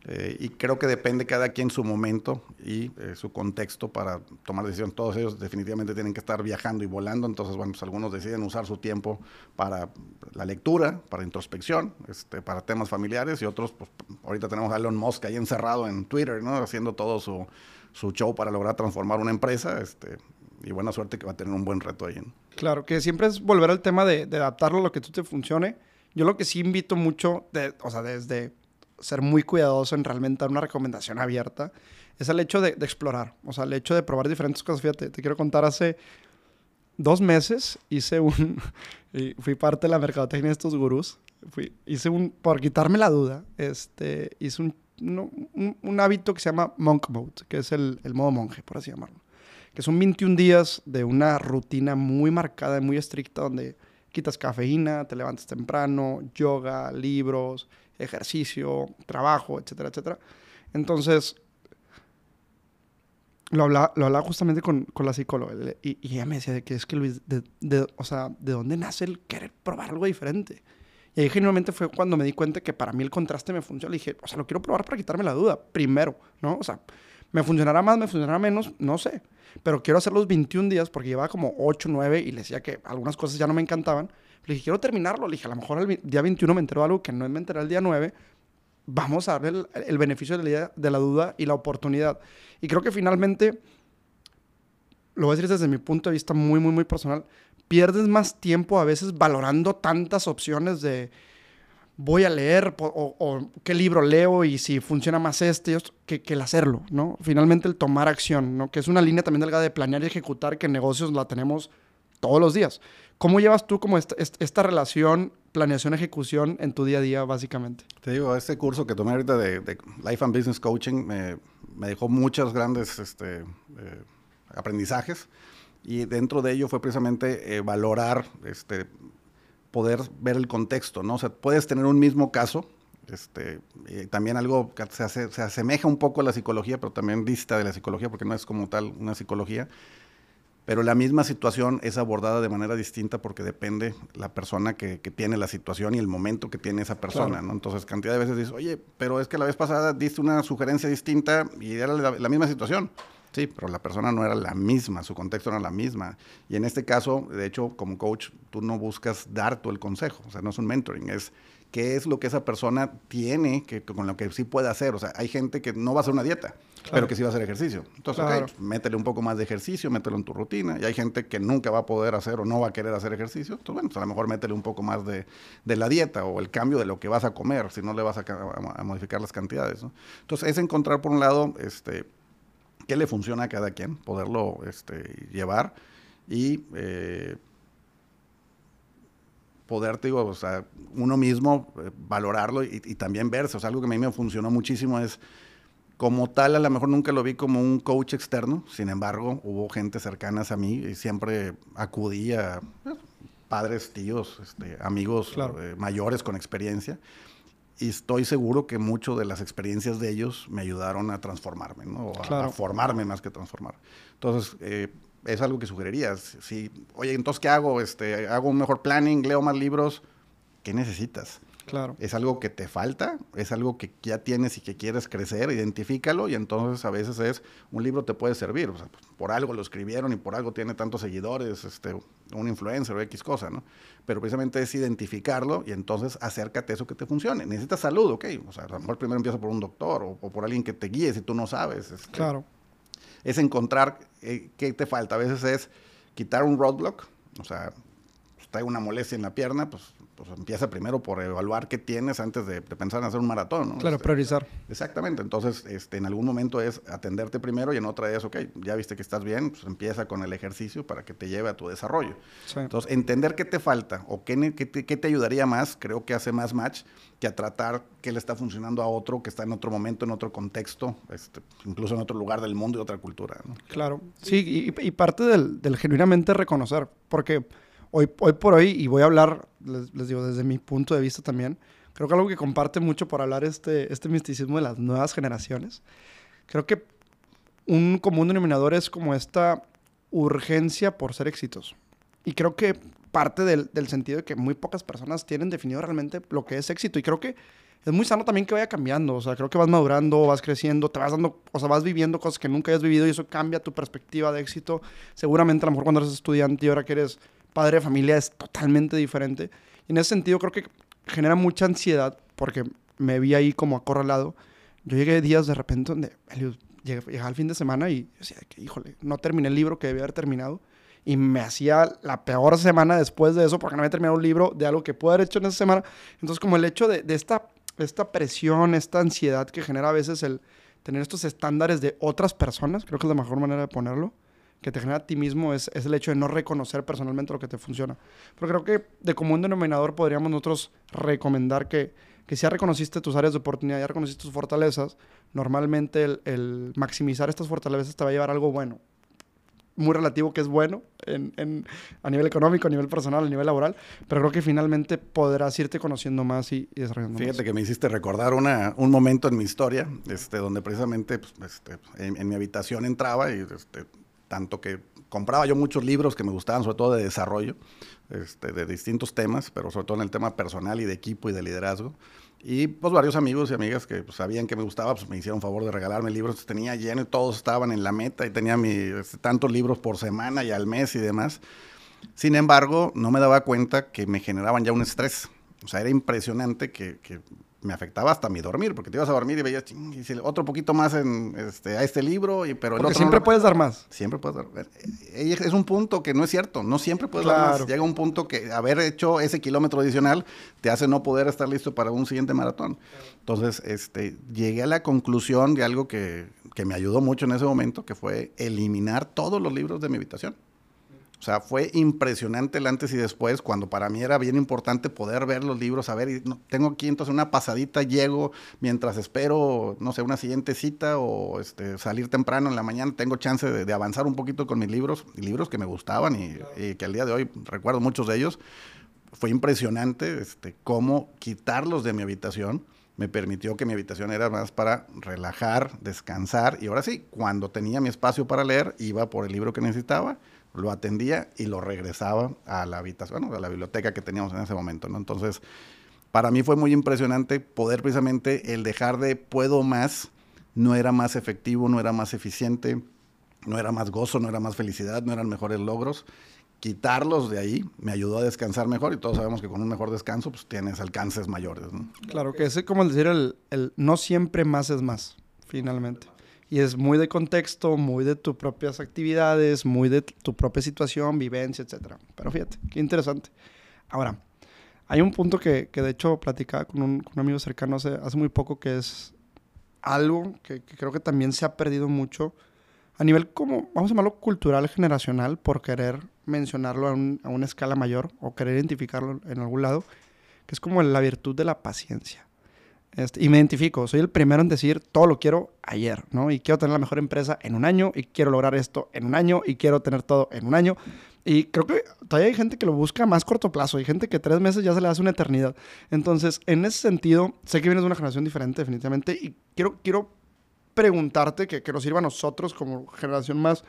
Eh, y creo que depende cada quien su momento y eh, su contexto para tomar decisión. Todos ellos definitivamente tienen que estar viajando y volando, entonces, bueno, pues algunos deciden usar su tiempo para la lectura, para introspección, este, para temas familiares y otros, pues ahorita tenemos a Elon Musk ahí encerrado en Twitter, ¿no? Haciendo todo su, su show para lograr transformar una empresa, este, y buena suerte que va a tener un buen reto ahí. Claro, que siempre es volver al tema de, de adaptarlo a lo que tú te funcione. Yo lo que sí invito mucho, de, o sea, desde ser muy cuidadoso en realmente dar una recomendación abierta, es el hecho de, explorar, o sea, el hecho de probar diferentes cosas. Fíjate, te quiero contar, hace dos meses hice un, fui parte de la mercadotecnia de estos gurús, fui, hice un, por quitarme la duda, este, hice un, un, hábito que se llama monk mode, que es el, el modo monje, por así llamarlo, que son 21 días de una rutina muy marcada y muy estricta donde quitas cafeína, te levantas temprano, yoga, libros, ejercicio, trabajo, etcétera, etcétera. Entonces, lo hablaba, lo hablaba justamente con, con la psicóloga y, y, ella me decía de que es que Luis, de, de, o sea, ¿de dónde nace el querer probar algo diferente? Y ahí genuinamente fue cuando me di cuenta que para mí el contraste me funciona. Le dije, o sea, lo quiero probar para quitarme la duda, primero, ¿no? O sea, ¿me funcionará más, me funcionará menos? No sé. Pero quiero hacer los 21 días porque llevaba como 8, 9 y le decía que algunas cosas ya no me encantaban. Le dije, quiero terminarlo. Le dije, a lo mejor el día 21 me entero algo que no me enteré el día 9. Vamos a darle el, beneficio de la, de la duda y la oportunidad. Y creo que finalmente, lo voy a decir desde mi punto de vista muy, muy, muy personal, pierdes más tiempo a veces valorando tantas opciones de voy a leer o, qué libro leo y si funciona más este que, que, el hacerlo, ¿no? Finalmente el tomar acción, ¿no? Que es una línea también delgada de planear y ejecutar que en negocios la tenemos todos los días. ¿Cómo llevas tú como esta, esta relación planeación-ejecución en tu día a día, básicamente? Te digo, este curso que tomé ahorita de, Life and Business Coaching me, me dejó muchos grandes este, eh, aprendizajes y dentro de ello fue precisamente eh, valorar, este, poder ver el contexto, ¿no? O sea, puedes tener un mismo caso, este, también algo que se, se asemeja un poco a la psicología, pero también dista de la psicología porque no es como tal una psicología, pero la misma situación es abordada de manera distinta porque depende la persona que, tiene la situación y el momento que tiene esa persona, ¿no? Entonces, cantidad de veces dices, oye, pero es que la vez pasada diste una sugerencia distinta y era la, misma situación. Sí, pero la persona no era la misma, su contexto no era la misma. Y en este caso, de hecho, como coach, tú no buscas dar tú el consejo, o sea, no es un mentoring, es qué es lo que esa persona tiene que, con lo que sí puede hacer. O sea, hay gente que no va a hacer una dieta, pero que sí va a hacer ejercicio. Entonces, pues, métele un poco más de ejercicio, mételo en tu rutina. Y hay gente que nunca va a poder hacer o no va a querer hacer ejercicio. Entonces, bueno, pues a lo mejor métele un poco más de, la dieta o el cambio de lo que vas a comer, si no le vas a, modificar las cantidades. Entonces, es encontrar por un lado, este, qué le funciona a cada quien, poderlo este, llevar y... Eh, poder, digo, o sea, uno mismo eh, valorarlo y, también verse. O sea, algo que a mí me funcionó muchísimo es, como tal, a lo mejor nunca lo vi como un coach externo, sin embargo, hubo gente cercanas a mí y siempre acudía, pues, padres, tíos, este, amigos eh, mayores con experiencia. Y estoy seguro que mucho de las experiencias de ellos me ayudaron a transformarme, ¿no? A, formarme más que transformar. Entonces, eh, es algo que sugerirías. Si, oye, entonces, ¿qué hago? Este, ¿Hago un mejor planning? ¿Leo más libros? ¿Qué necesitas? Claro. ¿Es algo que te falta? ¿Es algo que ya tienes y que quieres crecer? Identifícalo y entonces a veces es, un libro te puede servir. O sea, pues, por algo lo escribieron y por algo tiene tantos seguidores, este, un influencer o X cosa, ¿no? Pero precisamente es identificarlo y entonces acércate a eso que te funcione. Necesitas salud, ok. O sea, a lo mejor primero empieza por un doctor o, por alguien que te guíe si tú no sabes. Este, claro es encontrar eh, qué te falta. A veces es quitar un roadblock, o sea, trae una molestia en la pierna, pues, pues empieza primero por evaluar qué tienes antes de, pensar en hacer un maratón. ¿no? Claro, este, priorizar. Exactamente. Entonces, este, en algún momento es atenderte primero y en otra es, ok, ya viste que estás bien, pues empieza con el ejercicio para que te lleve a tu desarrollo. Entonces, entender qué te falta o qué, qué, te, qué, te, ayudaría más, creo que hace más match que a tratar qué le está funcionando a otro que está en otro momento, en otro contexto, este, incluso en otro lugar del mundo y otra cultura. ¿no? Claro. Sí, y, y parte del, del genuinamente reconocer, porque hoy, hoy por hoy, y voy a hablar, les, digo, desde mi punto de vista también, creo que algo que comparte mucho por hablar este, este misticismo de las nuevas generaciones, creo que un común denominador es como esta urgencia por ser exitoso. Y creo que parte del, del, sentido de que muy pocas personas tienen definido realmente lo que es éxito. Y creo que es muy sano también que vaya cambiando. O sea, creo que vas madurando, vas creciendo, te vas dando, o sea, vas viviendo cosas que nunca hayas vivido y eso cambia tu perspectiva de éxito. Seguramente a lo mejor cuando eres estudiante y ahora que eres padre de familia es totalmente diferente. Y en ese sentido creo que genera mucha ansiedad porque me vi ahí como acorralado. Yo llegué días de repente donde llegué, al fin de semana y decía que, híjole, no terminé el libro que debía haber terminado. Y me hacía la peor semana después de eso porque no había terminado un libro de algo que pude haber hecho en esa semana. Entonces, como el hecho de, de esta, esta presión, esta ansiedad que genera a veces el tener estos estándares de otras personas, creo que es la mejor manera de ponerlo, que te genera a ti mismo es, es, el hecho de no reconocer personalmente lo que te funciona. Pero creo que de común denominador podríamos nosotros recomendar que, que si ya reconociste tus áreas de oportunidad, ya reconociste tus fortalezas, normalmente el, el maximizar estas fortalezas te va a llevar a algo bueno. Muy relativo que es bueno en, en, a nivel económico, a nivel personal, a nivel laboral, pero creo que finalmente podrás irte conociendo más y, desarrollando Fíjate que me hiciste recordar una, un momento en mi historia, este, donde precisamente pues, este, en, en, mi habitación entraba y este, tanto que compraba yo muchos libros que me gustaban, sobre todo de desarrollo, este, de distintos temas, pero sobre todo en el tema personal y de equipo y de liderazgo. Y pues varios amigos y amigas que pues, sabían que me gustaba, pues me hicieron favor de regalarme libros. Tenía lleno y todos estaban en la meta y tenía mi, este, tantos libros por semana y al mes y demás. Sin embargo, no me daba cuenta que me generaban ya un estrés. O sea, era impresionante que, que me afectaba hasta mi dormir, porque te ibas a dormir y veías, ching, y otro poquito más en, este, a este libro, y, pero el porque siempre puedes dar más. Siempre puedes dar. Eh, es un punto que no es cierto, no siempre puedes dar más. Llega un punto que haber hecho ese kilómetro adicional te hace no poder estar listo para un siguiente maratón. Entonces, este, llegué a la conclusión de algo que, que me ayudó mucho en ese momento, que fue eliminar todos los libros de mi habitación. O sea, fue impresionante el antes y después, cuando para mí era bien importante poder ver los libros, a y tengo aquí entonces una pasadita, llego mientras espero, no sé, una siguiente cita o este, salir temprano en la mañana, tengo chance de, avanzar un poquito con mis libros, libros que me gustaban y, y, que al día de hoy recuerdo muchos de ellos. Fue impresionante este, cómo quitarlos de mi habitación me permitió que mi habitación era más para relajar, descansar, y ahora sí, cuando tenía mi espacio para leer, iba por el libro que necesitaba lo atendía y lo regresaba a la habitación, a la biblioteca que teníamos en ese momento, ¿no? Entonces, para mí fue muy impresionante poder precisamente el dejar de puedo más, no era más efectivo, no era más eficiente, no era más gozo, no era más felicidad, no eran mejores logros. Quitarlos de ahí me ayudó a descansar mejor y todos sabemos que con un mejor descanso pues tienes alcances mayores. Claro, que es como decir el, el no siempre más es más, finalmente. Y es muy de contexto, muy de tus propias actividades, muy de tu propia situación, vivencia, etc. Pero fíjate, qué interesante. Ahora, hay un punto que, que de hecho platicaba con un, con un amigo cercano hace, hace, muy poco, que es algo que, que, creo que también se ha perdido mucho a nivel como, vamos a llamarlo cultural generacional, por querer mencionarlo a, un, a una escala mayor o querer identificarlo en algún lado, que es como la virtud de la paciencia. Este, y me identifico, soy el primero en decir todo lo quiero ayer, ¿no? Y quiero tener la mejor empresa en un año, y quiero lograr esto en un año, y quiero tener todo en un año. Y creo que todavía hay gente que lo busca a más corto plazo, hay gente que tres meses ya se le hace una eternidad. Entonces, en ese sentido, sé que vienes de una generación diferente, definitivamente, y quiero, quiero preguntarte, que, que nos sirva a nosotros como generación más,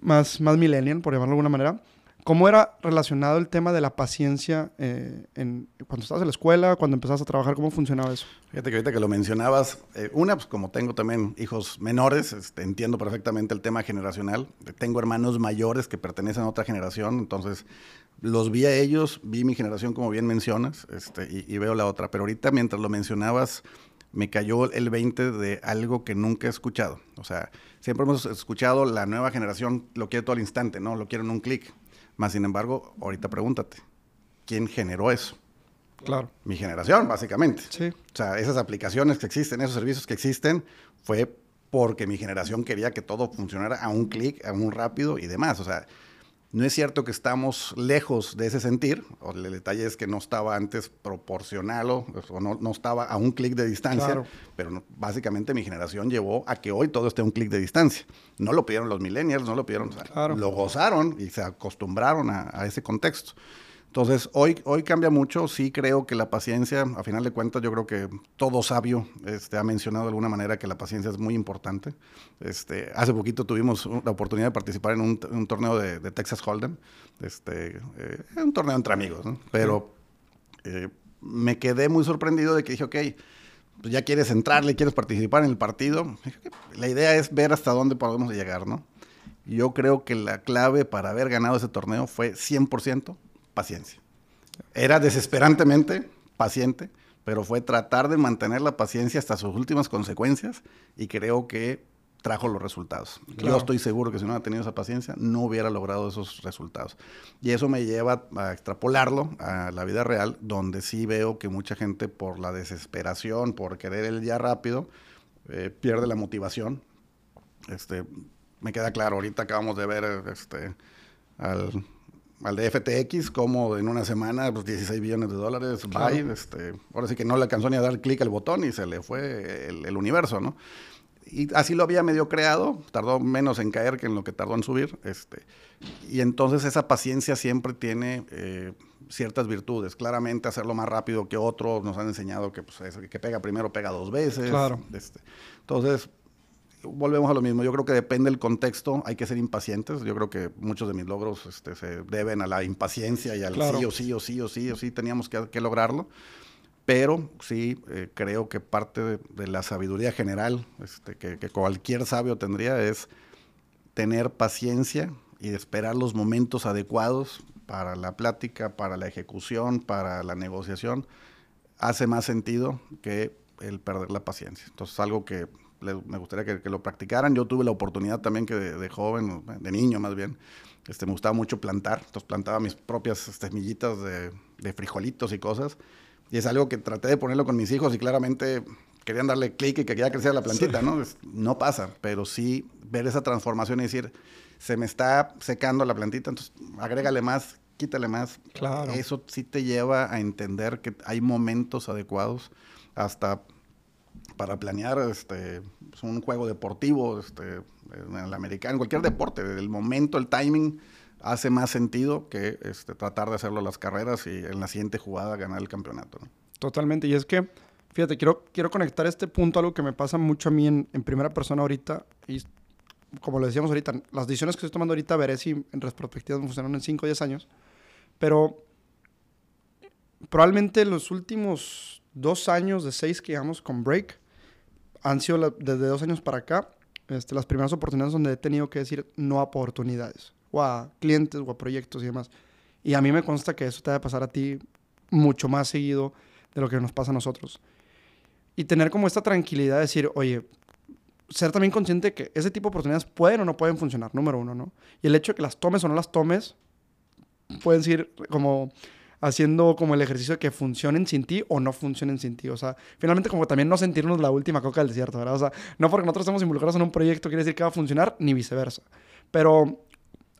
más, más millennial, por llamarlo de alguna manera, ¿Cómo era relacionado el tema de la paciencia eh, en, cuando estabas en la escuela, cuando empezaste a trabajar? ¿Cómo funcionaba eso? Fíjate que ahorita que lo mencionabas, eh, una, pues como tengo también hijos menores, este, entiendo perfectamente el tema generacional. Tengo hermanos mayores que pertenecen a otra generación, entonces los vi a ellos, vi mi generación como bien mencionas, este, y, y veo la otra. Pero ahorita mientras lo mencionabas, me cayó el 20 de algo que nunca he escuchado. O sea, siempre hemos escuchado la nueva generación lo quiere todo al instante, ¿no? Lo quiere en un clic. Más sin embargo, ahorita pregúntate, ¿quién generó eso? Claro. Mi generación, básicamente. Sí. O sea, esas aplicaciones que existen, esos servicios que existen, fue porque mi generación quería que todo funcionara a un clic, a un rápido y demás. O sea, no es cierto que estamos lejos de ese sentir, o el detalle es que no estaba antes proporcional o, no, no, estaba a un clic de distancia, claro. pero no, básicamente mi generación llevó a que hoy todo esté a un clic de distancia. No lo pidieron los millennials, no lo pidieron, o sea, claro. lo gozaron y se acostumbraron a, a ese contexto. Entonces, hoy, hoy cambia mucho. Sí creo que la paciencia, a final de cuentas, yo creo que todo sabio este, ha mencionado de alguna manera que la paciencia es muy importante. Este, hace poquito tuvimos la oportunidad de participar en un, un torneo de, de, Texas Hold'em. Este, eh, un torneo entre amigos, ¿no? Pero eh, me quedé muy sorprendido de que dije, ok, pues ya quieres entrarle, quieres participar en el partido. La idea es ver hasta dónde podemos llegar, ¿no? Yo creo que la clave para haber ganado ese torneo fue 100% paciencia. Era desesperantemente paciente, pero fue tratar de mantener la paciencia hasta sus últimas consecuencias y creo que trajo los resultados. Claro. Yo estoy seguro que si no hubiera tenido esa paciencia, no hubiera logrado esos resultados. Y eso me lleva a extrapolarlo a la vida real, donde sí veo que mucha gente por la desesperación, por querer el día rápido, eh, pierde la motivación. Este, me queda claro, ahorita acabamos de ver este, al al de FTX, como en una semana, pues 16 billones de dólares, claro. bye, este, ahora sí que no le alcanzó ni a dar clic al botón y se le fue el, el, universo, ¿no? Y así lo había medio creado, tardó menos en caer que en lo que tardó en subir, este, y entonces esa paciencia siempre tiene eh, ciertas virtudes, claramente hacerlo más rápido que otros, nos han enseñado que, pues, eso, que pega primero pega dos veces, claro. este, entonces volvemos a lo mismo. Yo creo que depende del contexto. Hay que ser impacientes. Yo creo que muchos de mis logros este, se deben a la impaciencia y al claro. sí o sí o sí o sí o sí teníamos que, que lograrlo. Pero sí eh, creo que parte de, de, la sabiduría general este, que, que, cualquier sabio tendría es tener paciencia y esperar los momentos adecuados para la plática, para la ejecución, para la negociación. Hace más sentido que el perder la paciencia. Entonces, algo que le, me gustaría que, que, lo practicaran. Yo tuve la oportunidad también que de, de, joven, de niño más bien, este, me gustaba mucho plantar. Entonces plantaba mis propias semillitas de, de, frijolitos y cosas. Y es algo que traté de ponerlo con mis hijos y claramente querían darle clic y que quería crecer la plantita. ¿no? No pasa, pero sí ver esa transformación y decir, se me está secando la plantita, entonces agrégale más, quítale más. Claro. Eso sí te lleva a entender que hay momentos adecuados hasta para planear este, pues un juego deportivo, este, en el americano, en cualquier deporte, el momento, el timing hace más sentido que este, tratar de hacerlo en las carreras y en la siguiente jugada ganar el campeonato. Totalmente, y es que, fíjate, quiero, quiero conectar este punto a algo que me pasa mucho a mí en, primera persona ahorita, y como le decíamos ahorita, las decisiones que estoy tomando ahorita veré si en retrospectiva funcionaron en 5 o 10 años, pero probablemente los últimos dos años de seis que llevamos con Break han sido desde dos años para acá este, las primeras oportunidades donde he tenido que decir no a oportunidades, o a clientes, o a proyectos y demás. Y a mí me consta que eso te va pasar a ti mucho más seguido de lo que nos pasa a nosotros. Y tener como esta tranquilidad de decir, oye, ser también consciente de que ese tipo de oportunidades pueden o no pueden funcionar, número uno, ¿no? Y el hecho de que las tomes o no las tomes, pueden ser como haciendo como el ejercicio de que funcionen sin ti o no funcionen sin ti. O sea, finalmente como también no sentirnos la última coca del desierto, ¿verdad? O sea, no porque nosotros estemos involucrados en un proyecto quiere decir que va a funcionar, ni viceversa. Pero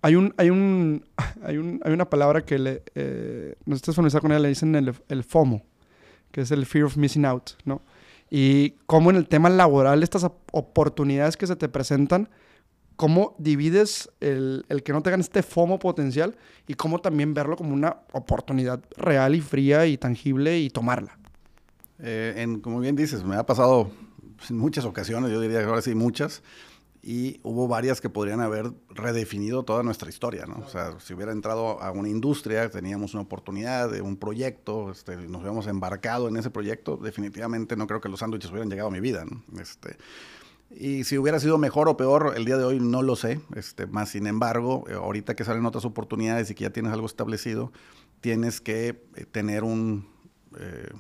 hay un, hay un, hay, un, hay una palabra que le, eh, no estés familiarizado con ella, le dicen el, el FOMO, que es el Fear of Missing Out, ¿no? Y cómo en el tema laboral estas oportunidades que se te presentan, cómo divides el, el, que no tengan este FOMO potencial y cómo también verlo como una oportunidad real y fría y tangible y tomarla. Eh, en, como bien dices, me ha pasado en muchas ocasiones, yo diría que ahora sí muchas, y hubo varias que podrían haber redefinido toda nuestra historia, ¿no? O sea, si hubiera entrado a una industria, teníamos una oportunidad de un proyecto, este, nos hubiéramos embarcado en ese proyecto, definitivamente no creo que los sándwiches hubieran llegado a mi vida, ¿no? Este, y si hubiera sido mejor o peor, el día de hoy no lo sé. Este, más sin embargo, eh, ahorita que salen otras oportunidades y que ya tienes algo establecido, tienes que eh, tener un, eh,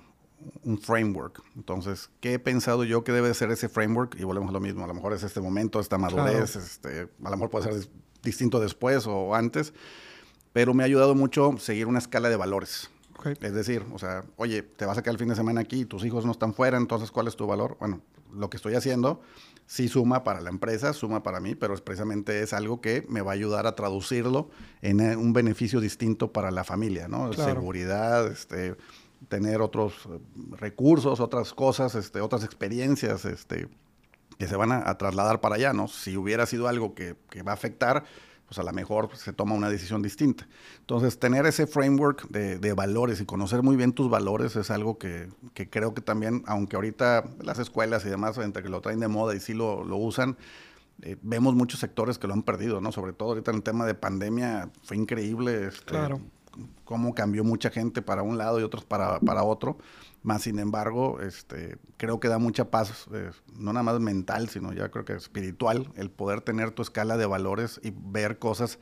un framework. Entonces, ¿qué he pensado yo que debe ser ese framework? Y volvemos a lo mismo. A lo mejor es este momento, esta madurez. Este, a lo mejor puede ser distinto después o antes. Pero me ha ayudado mucho seguir una escala de valores. Es decir, o sea, oye, te vas a quedar el fin de semana aquí, tus hijos no están fuera, entonces, ¿cuál es tu valor? Bueno, lo que estoy haciendo sí suma para la empresa, suma para mí, pero es precisamente es algo que me va a ayudar a traducirlo en eh, un beneficio distinto para la familia, ¿no? Seguridad, este, tener otros eh, recursos, otras cosas, este, otras experiencias, este, que se van a, trasladar para allá, ¿no? Si hubiera sido algo que, que va a afectar, pues a lo mejor se toma una decisión distinta. Entonces, tener ese framework de, valores y conocer muy bien tus valores es algo que, creo que también, aunque ahorita las escuelas y demás, entre que lo traen de moda y sí lo, usan, eh, vemos muchos sectores que lo han perdido, ¿no? Sobre todo ahorita en el tema de pandemia, fue increíble este, claro. cómo cambió mucha gente para un lado y otros para, para otro. Más sin embargo, este, creo que da mucha paz, eh, no nada más mental, sino ya creo que espiritual, el poder tener tu escala de valores y ver cosas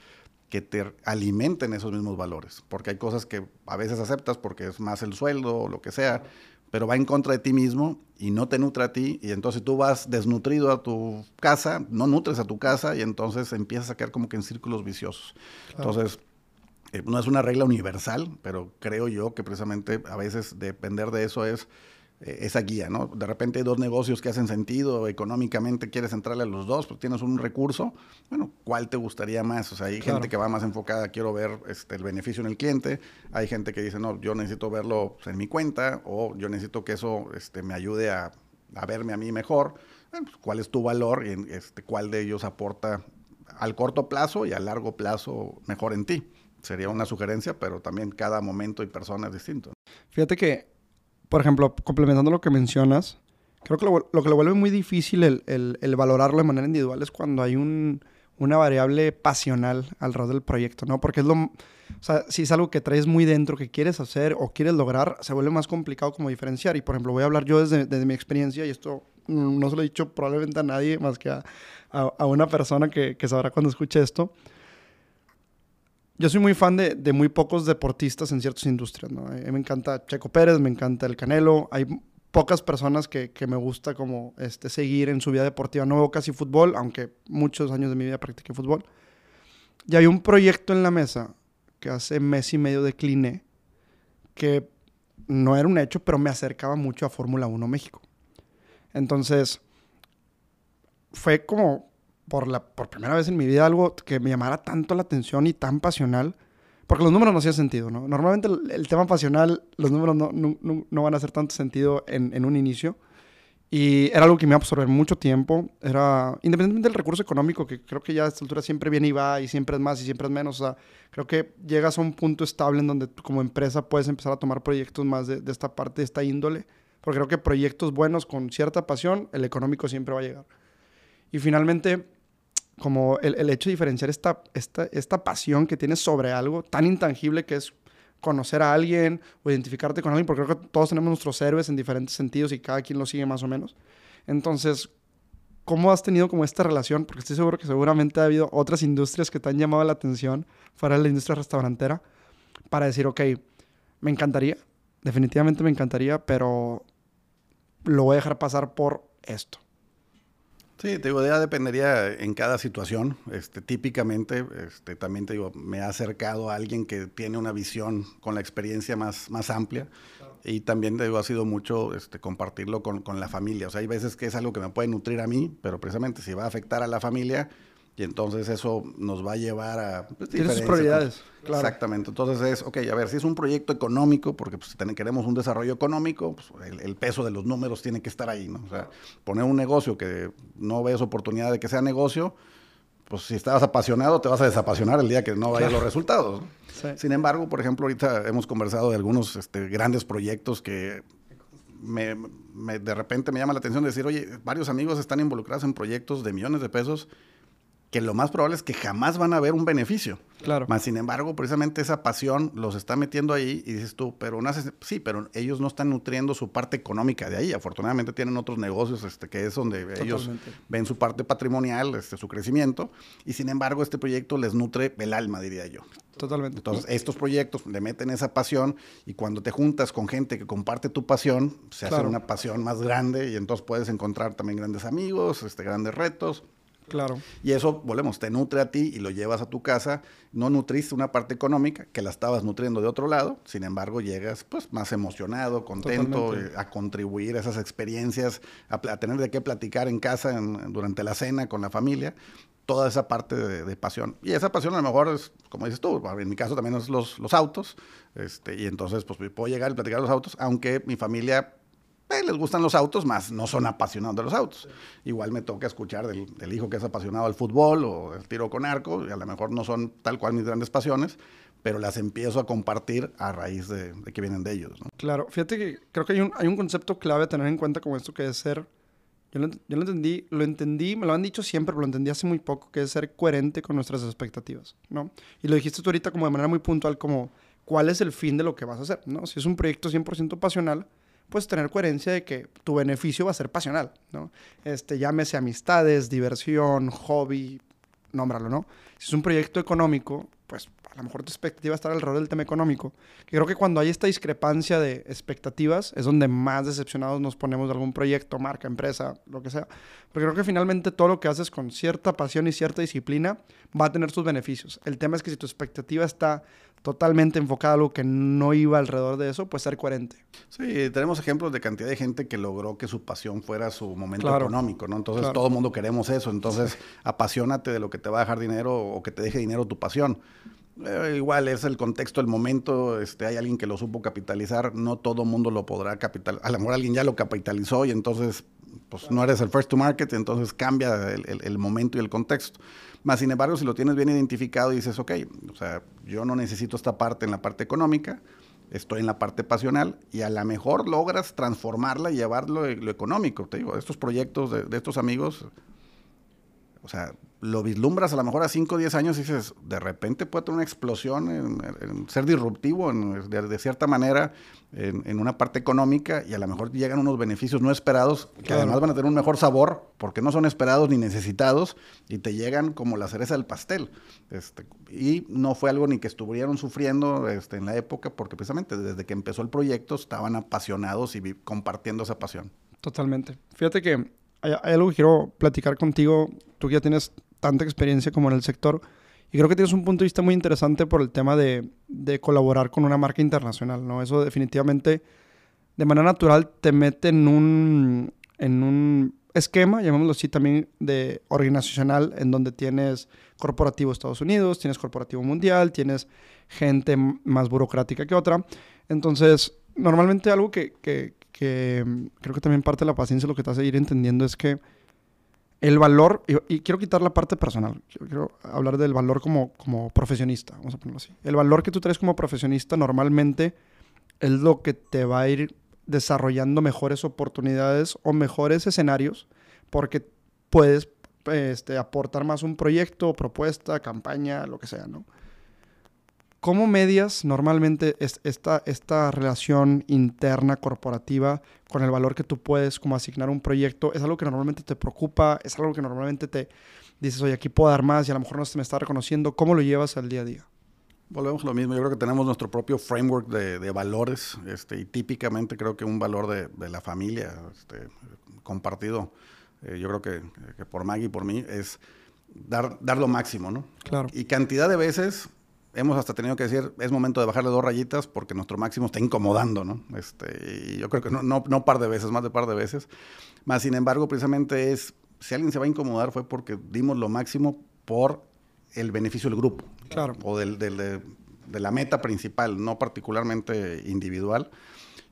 que te alimenten esos mismos valores. Porque hay cosas que a veces aceptas porque es más el sueldo o lo que sea, pero va en contra de ti mismo y no te nutre a ti. Y entonces tú vas desnutrido a tu casa, no nutres a tu casa y entonces empiezas a quedar como que en círculos viciosos. Entonces eh, no es una regla universal, pero creo yo que precisamente a veces depender de eso es eh, esa guía, ¿no? De repente hay dos negocios que hacen sentido, económicamente quieres entrarle a los dos, pues tienes un recurso, bueno, ¿cuál te gustaría más? O sea, hay gente que va más enfocada, quiero ver este, el beneficio en el cliente, hay gente que dice, no, yo necesito verlo pues, en mi cuenta, o yo necesito que eso este, me ayude a, a verme a mí mejor. Bueno, pues, ¿Cuál es tu valor y este, cuál de ellos aporta al corto plazo y a largo plazo mejor en ti? Sería una sugerencia, pero también cada momento y persona es distinto. Fíjate que, por ejemplo, complementando lo que mencionas, creo que lo, que lo vuelve muy difícil el, valorarlo de manera individual es cuando hay una variable pasional alrededor del proyecto, ¿no? Porque es lo... O sea, si es algo que traes muy dentro, que quieres hacer o quieres lograr, se vuelve más complicado como diferenciar. Y, por ejemplo, voy a hablar yo desde, mi experiencia, y esto no se lo he dicho probablemente a nadie más que a, una persona que, que sabrá cuando escuche esto yo soy muy fan de, muy pocos deportistas en ciertas industrias, ¿no? A mí me encanta Checo Pérez, me encanta el Canelo. Hay pocas personas que, me gusta como este, seguir en su vida deportiva. No veo casi fútbol, aunque muchos años de mi vida practiqué fútbol. Y hay un proyecto en la mesa que hace mes y medio decliné, que no era un hecho, pero me acercaba mucho a Fórmula 1 México. Entonces, fue como por, la, por primera vez en mi vida algo que me llamara tanto la atención y tan pasional. Porque los números no hacían sentido, ¿no? Normalmente el, tema pasional, los números no, no, no, van a hacer tanto sentido en, en, un inicio. Y era algo que me iba a absorber mucho tiempo. Era, independientemente del recurso económico, que creo que ya a esta altura siempre viene y va, y siempre es más y siempre es menos. O sea, creo que llegas a un punto estable en donde tú como empresa puedes empezar a tomar proyectos más de, de esta parte, de esta índole. Porque creo que proyectos buenos con cierta pasión, el económico siempre va a llegar. Y finalmente, como el, el, hecho de diferenciar esta, esta, esta pasión que tienes sobre algo tan intangible que es conocer a alguien o identificarte con alguien, porque creo que todos tenemos nuestros héroes en diferentes sentidos y cada quien lo sigue más o menos. Entonces, ¿cómo has tenido como esta relación? Porque estoy seguro que seguramente ha habido otras industrias que te han llamado la atención fuera de la industria restaurantera para decir, ok, me encantaría, definitivamente me encantaría, pero lo voy a dejar pasar por esto. Sí, te digo, ya dependería en cada situación. Este, típicamente, este, también te digo, me ha acercado a alguien que tiene una visión con la experiencia más, más amplia. Y también te digo, ha sido mucho este, compartirlo con, con, la familia. O sea, hay veces que es algo que me puede nutrir a mí, pero precisamente si va a afectar a la familia, y entonces eso nos va a llevar a... Pues, Tienes prioridades, claro. Exactamente. Entonces es, ok, a ver, si es un proyecto económico, porque pues, si queremos un desarrollo económico, pues, el, peso de los números tiene que estar ahí, ¿no? O sea, poner un negocio que no ves oportunidad de que sea negocio, pues si estabas apasionado, te vas a desapasionar el día que no vayan los resultados. Sin embargo, por ejemplo, ahorita hemos conversado de algunos este, grandes proyectos que me, de repente me llama la atención decir, oye, varios amigos están involucrados en proyectos de millones de pesos que lo más probable es que jamás van a ver un beneficio. Claro. Más sin embargo, precisamente esa pasión los está metiendo ahí y dices tú, pero no sí, pero ellos no están nutriendo su parte económica de ahí. Afortunadamente tienen otros negocios este, que es donde ellos ven su parte patrimonial, este, su crecimiento. Y sin embargo, este proyecto les nutre el alma, diría yo. Totalmente. Entonces, estos proyectos le meten esa pasión y cuando te juntas con gente que comparte tu pasión, se hace una pasión más grande y entonces puedes encontrar también grandes amigos, este, grandes retos. Claro. Y eso, volvemos, te nutre a ti y lo llevas a tu casa. No nutriste una parte económica que la estabas nutriendo de otro lado. Sin embargo, llegas pues más emocionado, contento eh, a contribuir a esas experiencias, a, tener de qué platicar en casa durante la cena con la familia. Toda esa parte de, pasión. Y esa pasión a lo mejor es, como dices tú, en mi caso también es los, los autos. Este, y entonces pues puedo llegar y platicar los autos, aunque mi familia eh, les gustan los autos, más no son apasionados de los autos. Igual me toca escuchar del, hijo que es apasionado al fútbol o el tiro con arco, y a lo mejor no son tal cual mis grandes pasiones, pero las empiezo a compartir a raíz de, que vienen de ellos. Claro, fíjate que creo que hay un, hay un concepto clave a tener en cuenta como esto que es ser, yo lo, yo entendí, lo entendí, me lo han dicho siempre, pero lo entendí hace muy poco, que es ser coherente con nuestras expectativas, ¿no? Y lo dijiste tú ahorita como de manera muy puntual, como cuál es el fin de lo que vas a hacer. Si es un proyecto 100% pasional, pues tener coherencia de que tu beneficio va a ser pasional, ¿no? Este, llámese amistades, diversión, hobby, nómbralo, ¿no? Si es un proyecto económico, pues a lo mejor tu expectativa está alrededor del tema económico. creo que cuando hay esta discrepancia de expectativas es donde más decepcionados nos ponemos de algún proyecto, marca, empresa, lo que sea. Porque creo que finalmente todo lo que haces con cierta pasión y cierta disciplina va a tener sus beneficios. El tema es que si tu expectativa está totalmente enfocada a algo que no iba alrededor de eso, pues ser coherente. Sí, tenemos ejemplos de cantidad de gente que logró que su pasión fuera su momento económico, ¿no? Entonces todo el mundo queremos eso, entonces apasionate de lo que te va a dejar dinero o que te deje dinero tu pasión. Eh, igual es el contexto, el momento, este, hay alguien que lo supo capitalizar, no todo mundo lo podrá capitalizar, a lo mejor alguien ya lo capitalizó y entonces pues no eres el first to market, entonces cambia el, el momento y el contexto. Más sin embargo, si lo tienes bien identificado y dices, ok, o sea, yo no necesito esta parte en la parte económica, estoy en la parte pasional y a lo mejor logras transformarla y llevarlo lo económico. Te digo, estos proyectos de estos amigos, o sea, lo vislumbras a lo mejor a 5 o 10 años y dices, de repente puede tener una explosión en, ser disruptivo de, cierta manera en, una parte económica y a lo mejor llegan unos beneficios no esperados que además van a tener un mejor sabor porque no son esperados ni necesitados y te llegan como la cereza del pastel. Este, y no fue algo ni que estuvieron sufriendo este, en la época porque precisamente desde que empezó el proyecto estaban apasionados y compartiendo esa pasión. Totalmente. Fíjate que hay, hay algo que quiero platicar contigo. Tú que ya tienes tanta experiencia como en el sector. Y creo que tienes un punto de vista muy interesante por el tema de, de colaborar con una marca internacional, ¿no? Eso definitivamente, de manera natural, te mete en un, en un esquema, llamémoslo así, también de organizacional, en donde tienes corporativo Estados Unidos, tienes corporativo mundial, tienes gente más burocrática que otra. Entonces, normalmente algo que, que, que creo que también parte de la paciencia lo que te hace ir entendiendo es que el valor, y, quiero quitar la parte personal, quiero hablar del valor como, como profesionista, vamos a ponerlo así. El valor que tú traes como profesionista normalmente es lo que te va a ir desarrollando mejores oportunidades o mejores escenarios porque puedes este, aportar más un proyecto, propuesta, campaña, lo que sea, ¿no? ¿Cómo medias normalmente esta, esta relación interna corporativa con el valor que tú puedes como asignar un proyecto? ¿Es algo que normalmente te preocupa? ¿Es algo que normalmente te dices, oye, aquí puedo dar más y a lo mejor no se me está reconociendo? ¿Cómo lo llevas al día a día? Volvemos a lo mismo. Yo creo que tenemos nuestro propio framework de, valores este, y típicamente creo que un valor de, la familia este, compartido, eh, yo creo que, que, por Maggie y por mí, es dar, dar lo máximo, ¿no? Claro. Y cantidad de veces hemos hasta tenido que decir, es momento de bajarle dos rayitas porque nuestro máximo está incomodando, ¿no? Este, y yo creo que no, no, no par de veces, más de par de veces. Más sin embargo, precisamente es, si alguien se va a incomodar fue porque dimos lo máximo por el beneficio del grupo. Claro. O del, del, de, de, la meta principal, no particularmente individual.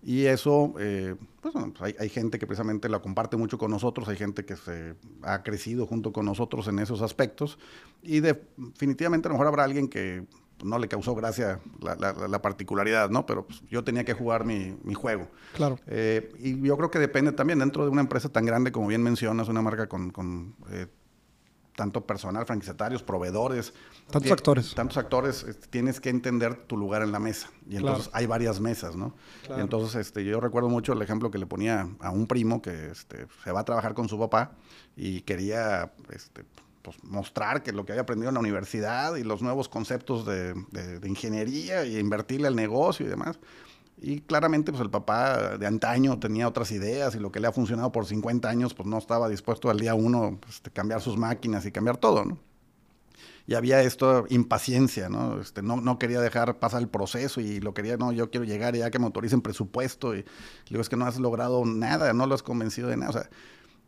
Y eso, eh, pues, pues hay, hay, gente que precisamente la comparte mucho con nosotros, hay gente que se ha crecido junto con nosotros en esos aspectos. Y definitivamente a lo mejor habrá alguien que no le causó gracia la, particularidad, ¿no? Pero pues, yo tenía que jugar mi, juego. Claro. Eh, y yo creo que depende también dentro de una empresa tan grande como bien mencionas, una marca con, eh, tanto personal, franquiciatarios, proveedores. Tantos actores. Tantos actores, este, tienes que entender tu lugar en la mesa. Y entonces hay varias mesas, ¿no? Entonces, este, yo recuerdo mucho el ejemplo que le ponía a un primo que este, se va a trabajar con su papá y quería este, pues, mostrar que lo que había aprendido en la universidad y los nuevos conceptos de, ingeniería y invertirle al negocio y demás. Y claramente, pues el papá de antaño tenía otras ideas y lo que le ha funcionado por 50 años, pues no estaba dispuesto al día uno pues, cambiar sus máquinas y cambiar todo, ¿no? Y había esto, impaciencia, ¿no? Este, no, no quería dejar pasar el proceso y lo quería, no, yo quiero llegar ya que me autoricen presupuesto. Y digo, es que no has logrado nada, no lo has convencido de nada. O sea,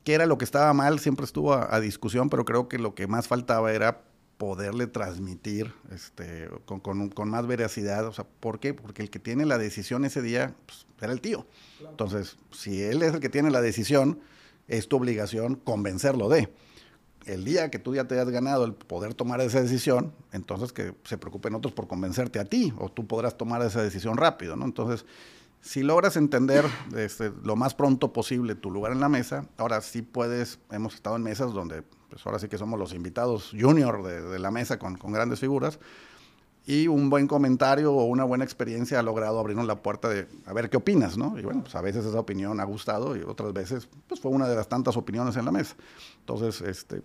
qué era lo que estaba mal, siempre estuvo a, discusión, pero creo que lo que más faltaba era poderle transmitir este, con, más veracidad. O sea, ¿por qué? Porque el que tiene la decisión ese día pues, era el tío. Entonces, si él es el que tiene la decisión, es tu obligación convencerlo de. El día que tú ya te has ganado el poder tomar esa decisión, entonces que se preocupen otros por convencerte a ti, o tú podrás tomar esa decisión rápido, ¿no? Entonces, si logras entender este, lo más pronto posible tu lugar en la mesa, ahora sí puedes, hemos estado en mesas donde, pues ahora sí que somos los invitados junior de, la mesa con, grandes figuras, y un buen comentario o una buena experiencia ha logrado abrirnos la puerta de a ver qué opinas, ¿no? Y bueno, pues a veces esa opinión ha gustado y otras veces pues fue una de las tantas opiniones en la mesa. Entonces, este,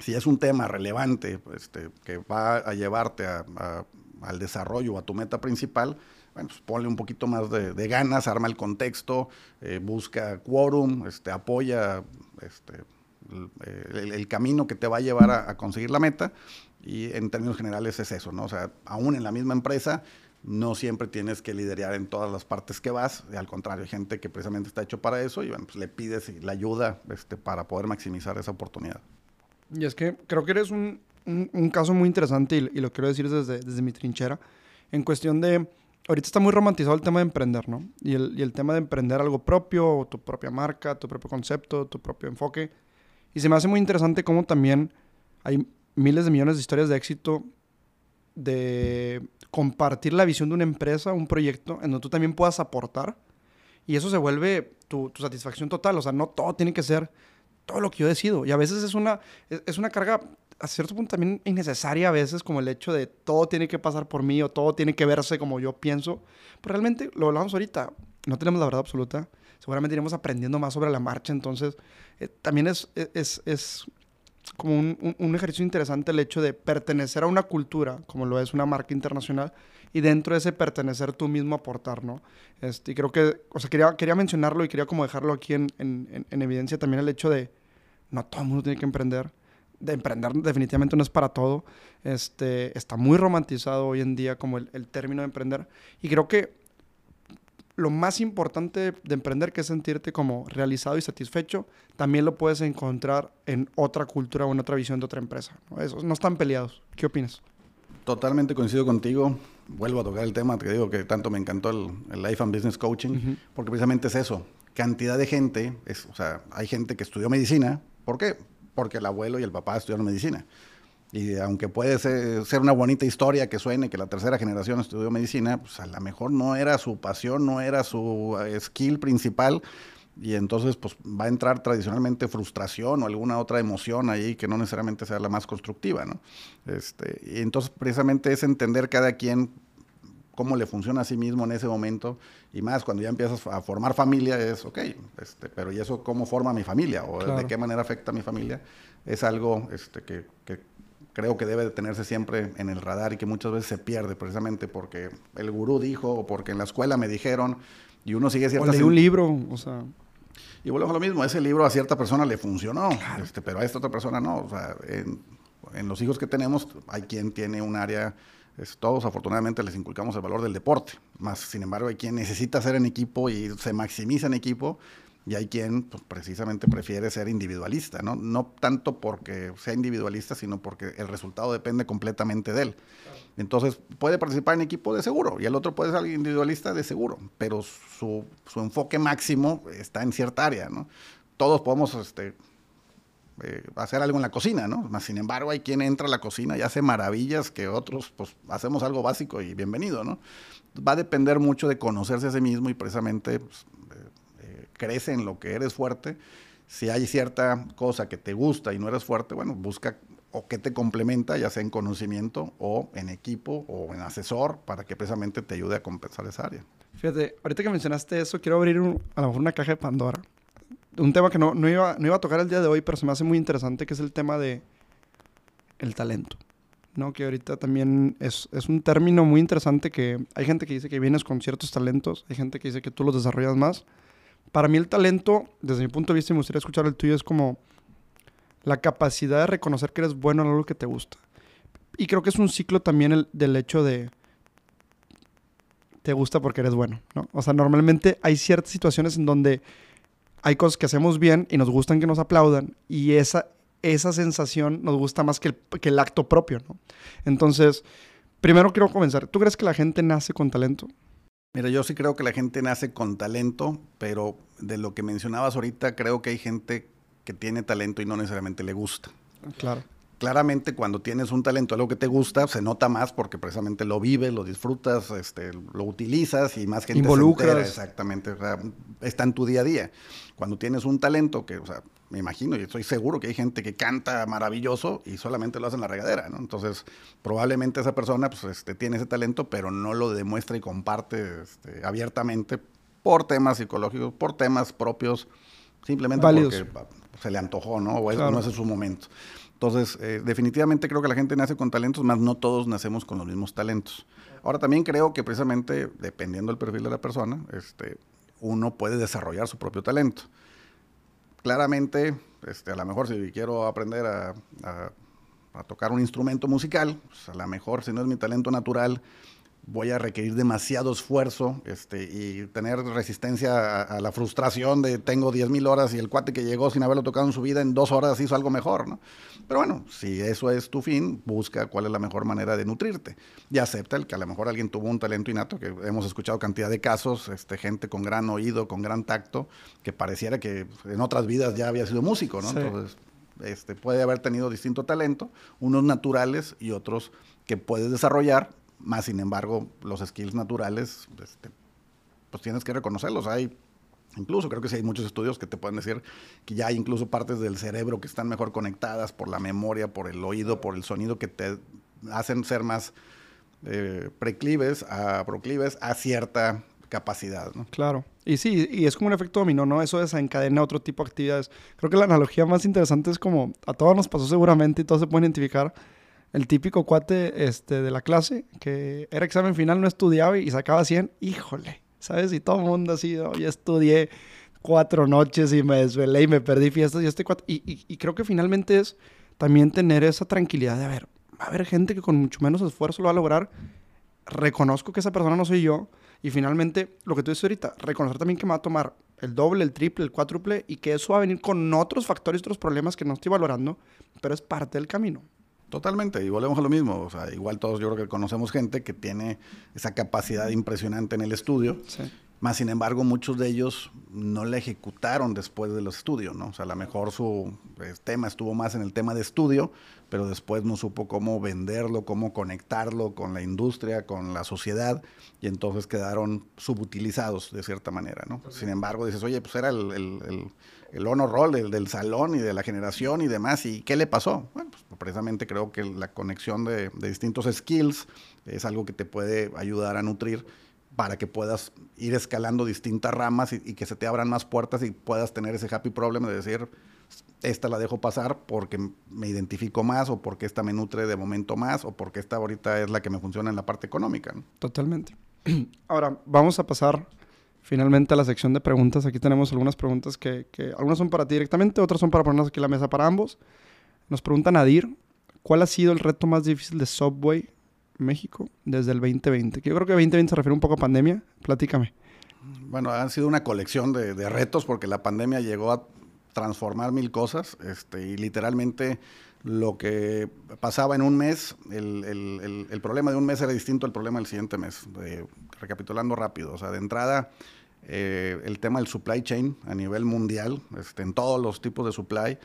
si es un tema relevante este, que va a llevarte al desarrollo o a tu meta principal, bueno, pues ponle un poquito más de, ganas, arma el contexto, eh, busca quórum, este, apoya este, el, camino que te va a llevar a, conseguir la meta. Y en términos generales es eso, ¿no? O sea, aún en la misma empresa, no siempre tienes que liderar en todas las partes que vas. al contrario, hay gente que precisamente está hecho para eso y pues le pides la ayuda este, para poder maximizar esa oportunidad. Y es que creo que eres un, caso muy interesante y, y, lo quiero decir desde, desde mi trinchera, en cuestión de ahorita está muy romantizado el tema de emprender, ¿no? Y el, y el tema de emprender algo propio, tu propia marca, tu propio concepto, tu propio enfoque. Y se me hace muy interesante cómo también hay miles de millones de historias de éxito de compartir la visión de una empresa, un proyecto, en donde tú también puedas aportar. Y eso se vuelve tu, tu satisfacción total. O sea, no todo tiene que ser todo lo que yo decido. Y a veces es una, es una carga a cierto punto también innecesaria a veces, como el hecho de todo tiene que pasar por mí o todo tiene que verse como yo pienso. Pero realmente, lo hablamos ahorita, no tenemos la verdad absoluta. Seguramente iremos aprendiendo más sobre la marcha. Entonces, eh, también es, es, es como un, un, ejercicio interesante el hecho de pertenecer a una cultura, como lo es una marca internacional, y dentro de ese pertenecer tú mismo aportar, ¿no? Este, y creo que, o sea, quería, quería mencionarlo y quería como dejarlo aquí en, en, en evidencia también el hecho de no todo el mundo tiene que emprender de emprender definitivamente no es para todo. Este, está muy romantizado hoy en día como el, término de emprender. Y creo que lo más importante de emprender, que es sentirte como realizado y satisfecho, también lo puedes encontrar en otra cultura o en otra visión de otra empresa. ¿no? Esos no están peleados. ¿Qué opinas? Totalmente coincido contigo. Vuelvo a tocar el tema, te digo que tanto me encantó el, Life and Business Coaching, porque precisamente es eso. Cantidad de gente, es, o sea, hay gente que estudió medicina. ¿Por qué? Porque el abuelo y el papá estudiaron medicina. Y aunque puede ser, una bonita historia que suene que la tercera generación estudió medicina, pues a lo mejor no era su pasión, no era su eh, skill principal. Y entonces pues va a entrar tradicionalmente frustración o alguna otra emoción ahí que no necesariamente sea la más constructiva, ¿no? Este, y entonces precisamente es entender cada quien cómo le funciona a sí mismo en ese momento. Y más cuando ya empiezas a formar familia, es, ok, este, pero ¿y eso cómo forma mi familia? ¿O de qué manera afecta a mi familia? Es algo este, que, que creo que debe de tenerse siempre en el radar y que muchas veces se pierde precisamente porque el gurú dijo o porque en la escuela me dijeron y uno sigue ciertas... O leí un libro, o sea... Y volvemos a lo mismo, ese libro a cierta persona le funcionó, este, pero a esta otra persona no. O sea, en, en, los hijos que tenemos hay quien tiene un área, todos afortunadamente les inculcamos el valor del deporte, más sin embargo hay quien necesita ser en equipo y se maximiza en equipo y hay quien pues, precisamente prefiere ser individualista, ¿no? No tanto porque sea individualista, sino porque el resultado depende completamente de él. Entonces, puede participar en equipo de seguro y el otro puede ser individualista de seguro, pero su, su enfoque máximo está en cierta área, ¿no? Todos podemos este, eh, hacer algo en la cocina, ¿no? Más sin embargo, hay quien entra a la cocina y hace maravillas que otros, pues, hacemos algo básico y bienvenido, ¿no? Va a depender mucho de conocerse a sí mismo y precisamente pues, crece en lo que eres fuerte. Si hay cierta cosa que te gusta y no eres fuerte, bueno, busca o que te complementa, ya sea en conocimiento o en equipo o en asesor, para que precisamente te ayude a compensar esa área. Fíjate, ahorita que mencionaste eso, quiero abrir a lo mejor una caja de Pandora. Un tema que no, no, iba, no iba a tocar el día de hoy, pero se me hace muy interesante, que es el tema de el talento. ¿no? Que ahorita también es, es, un término muy interesante que hay gente que dice que vienes con ciertos talentos, hay gente que dice que tú los desarrollas más, para mí el talento, desde mi punto de vista, y me gustaría escuchar el tuyo, es como la capacidad de reconocer que eres bueno en algo que te gusta. Y creo que es un ciclo también el, del hecho de te gusta porque eres bueno, ¿no? O sea, normalmente hay ciertas situaciones en donde hay cosas que hacemos bien y nos gustan que nos aplaudan y esa, esa sensación nos gusta más que el, que el acto propio, ¿no? Entonces, primero quiero comenzar. ¿Tú crees que la gente nace con talento? Mira, yo sí creo que la gente nace con talento, pero de lo que mencionabas ahorita, creo que hay gente que tiene talento y no necesariamente le gusta. Claro. Claramente cuando tienes un talento, algo que te gusta, se nota más porque precisamente lo vives, lo disfrutas, este, lo utilizas y más gente Involucras. se exactamente, está en tu día a día. Cuando tienes un talento que, o sea, me imagino y estoy seguro que hay gente que canta maravilloso y solamente lo hace en la regadera, ¿no? Entonces, probablemente esa persona pues, este, tiene ese talento, pero no lo demuestra y comparte este, abiertamente por temas psicológicos, por temas propios, simplemente porque se le antojó, ¿no? O no es su momento. Entonces, eh, definitivamente creo que la gente nace con talentos, más no todos nacemos con los mismos talentos. Ahora, también creo que precisamente, dependiendo del perfil de la persona, este, uno puede desarrollar su propio talento. Claramente, este, a lo mejor si quiero aprender a, tocar un instrumento musical, pues a lo mejor si no es mi talento natural, voy a requerir demasiado esfuerzo este, y tener resistencia a, la frustración de tengo 10 mil horas y el cuate que llegó sin haberlo tocado en su vida en dos horas hizo algo mejor, ¿no? Pero bueno, si eso es tu fin, busca cuál es la mejor manera de nutrirte y acepta el que a lo mejor alguien tuvo un talento innato, que hemos escuchado cantidad de casos, este, gente con gran oído, con gran tacto, que pareciera que en otras vidas ya había sido músico, ¿no? Entonces, este, puede haber tenido distinto talento, unos naturales y otros que puedes desarrollar más sin embargo, los skills naturales, este, pues tienes que reconocerlos. Hay, incluso creo que sí hay muchos estudios que te pueden decir que ya hay incluso partes del cerebro que están mejor conectadas por la memoria, por el oído, por el sonido, que te hacen ser más eh, preclives, a, proclives a cierta capacidad, ¿no? Claro. Y sí, y es como un efecto dominó, ¿no? Eso desencadena otro tipo de actividades. Creo que la analogía más interesante es como a todos nos pasó seguramente y todos se pueden identificar el típico cuate este, de la clase que era examen final, no estudiaba y sacaba 100, híjole, ¿sabes? Y todo el mundo así, yo estudié cuatro noches y me desvelé y me perdí fiestas y este cuate. Y, y, creo que finalmente es también tener esa tranquilidad de, a ver, va a haber gente que con mucho menos esfuerzo lo va a lograr. Reconozco que esa persona no soy yo. Y finalmente, lo que tú dices ahorita, reconocer también que me va a tomar el doble, el triple, el cuádruple y que eso va a venir con otros factores, otros problemas que no estoy valorando, pero es parte del camino. Totalmente, y volvemos a lo mismo. O sea, igual todos yo creo que conocemos gente que tiene esa capacidad impresionante en el estudio Más sin embargo, muchos de ellos no la ejecutaron después de los estudios, ¿no? O sea, a lo mejor su eh, tema estuvo más en el tema de estudio, pero después no supo cómo venderlo, cómo conectarlo con la industria, con la sociedad, y entonces quedaron subutilizados de cierta manera, ¿no? Sin embargo, dices, oye, pues era el, el, el, honor roll del, del, salón y de la generación y demás, ¿y qué le pasó? Bueno, pues precisamente creo que la conexión de, de distintos skills es algo que te puede ayudar a nutrir para que puedas ir escalando distintas ramas y, que se te abran más puertas y puedas tener ese happy problem de decir, esta la dejo pasar porque me identifico más o porque esta me nutre de momento más o porque esta ahorita es la que me funciona en la parte económica. Totalmente. Ahora, vamos a pasar finalmente a la sección de preguntas. Aquí tenemos algunas preguntas que, que algunas son para ti directamente, otras son para ponernos aquí en la mesa para ambos. Nos pregunta Nadir, ¿cuál ha sido el reto más difícil de Subway México desde el 2020? yo creo que 2020 se refiere un poco a pandemia. Platícame. Bueno, han sido una colección de, retos porque la pandemia llegó a transformar mil cosas este, y literalmente lo que pasaba en un mes, el, problema de un mes era distinto al problema del siguiente mes. recapitulando rápido, o sea, de entrada, eh, el tema del supply chain a nivel mundial, este, en todos los tipos de supply,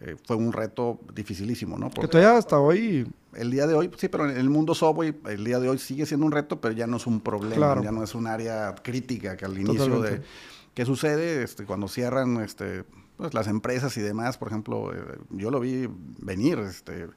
eh, fue un reto dificilísimo, ¿no? Porque que todavía hasta hoy... El día de hoy, sí, pero en el mundo software, el día de hoy sigue siendo un reto, pero ya no es un problema, ya no es un área crítica que al inicio de... ¿Qué sucede este, cuando cierran este, pues, las empresas y demás? Por ejemplo, eh, yo lo vi venir, este,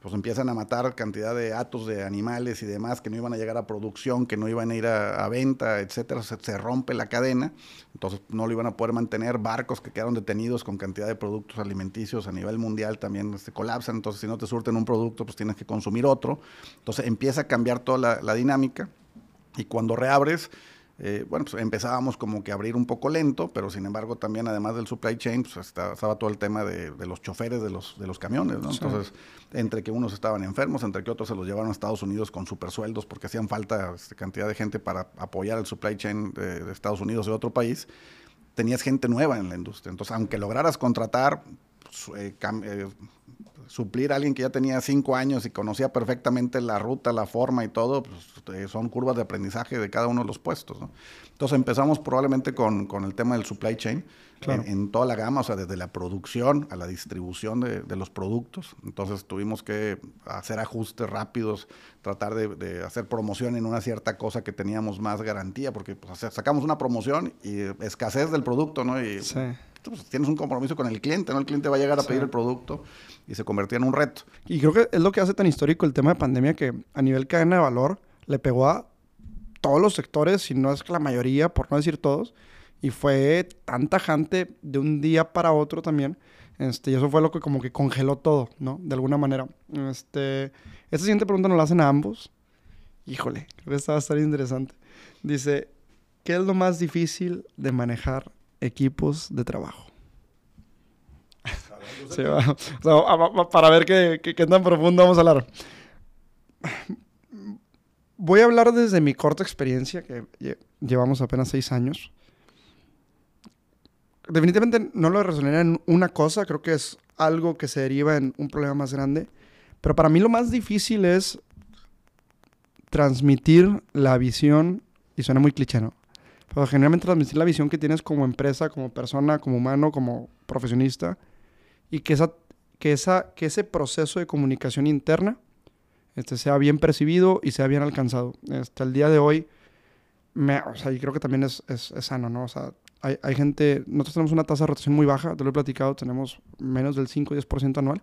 pues empiezan a matar cantidad de atos de animales y demás que no iban a llegar a producción, que no iban a ir a, venta, etcétera, se, rompe la cadena, entonces no lo iban a poder mantener, barcos que quedaron detenidos con cantidad de productos alimenticios a nivel mundial también se este, colapsan, entonces si no te surten un producto, pues tienes que consumir otro, entonces empieza a cambiar toda la dinámica. Y cuando reabres, eh, bueno, pues empezábamos como que a abrir un poco lento, pero sin embargo también además del supply chain, pues estaba, todo el tema de, los choferes de los, de los camiones, ¿no? Entonces, entre que unos estaban enfermos, entre que otros se los llevaron a Estados Unidos con super sueldos porque hacían falta este, cantidad de gente para apoyar el supply chain de, Estados Unidos de otro país, tenías gente nueva en la industria. Entonces, aunque lograras contratar, pues, eh, eh, suplir a alguien que ya tenía cinco años y conocía perfectamente la ruta, la forma y todo, pues, eh, son curvas de aprendizaje de cada uno de los puestos. Entonces empezamos probablemente con, con, el tema del supply chain, en, toda la gama, o sea, desde la producción a la distribución de, de, los productos. Entonces tuvimos que hacer ajustes rápidos, tratar de, de, hacer promoción en una cierta cosa que teníamos más garantía, porque pues, sacamos una promoción y escasez del producto, ¿no? Y, sí pues, tienes un compromiso con el cliente, ¿no? El cliente va a llegar a pedir el producto y se convertía en un reto. Y creo que es lo que hace tan histórico el tema de pandemia que a nivel cadena de valor le pegó a todos los sectores, si no es que la mayoría, por no decir todos, y fue tan tajante de un día para otro también. Este, y eso fue lo que como que congeló todo, ¿no? De alguna manera. Este, esta siguiente pregunta nos la hacen a ambos. Híjole, creo que esta va a estar interesante. Dice, ¿qué es lo más difícil de manejar equipos de trabajo. para ver qué, qué, tan profundo vamos a hablar. Voy a hablar desde mi corta experiencia, que llevamos apenas seis años. Definitivamente no lo resonaría en una cosa, creo que es algo que se deriva en un problema más grande. Pero para mí lo más difícil es transmitir la visión, y suena muy cliché, ¿no? Pero generalmente transmitir la visión que tienes como empresa, como persona, como humano, como profesionista, y que, esa, que, esa, que ese proceso de comunicación interna este, sea bien percibido y sea bien alcanzado. Hasta el día de hoy, me, o sea, y creo que también es, es, sano, ¿no? O sea, hay, hay, gente, nosotros tenemos una tasa de rotación muy baja, te lo he platicado, tenemos menos del 5 y 10% anual,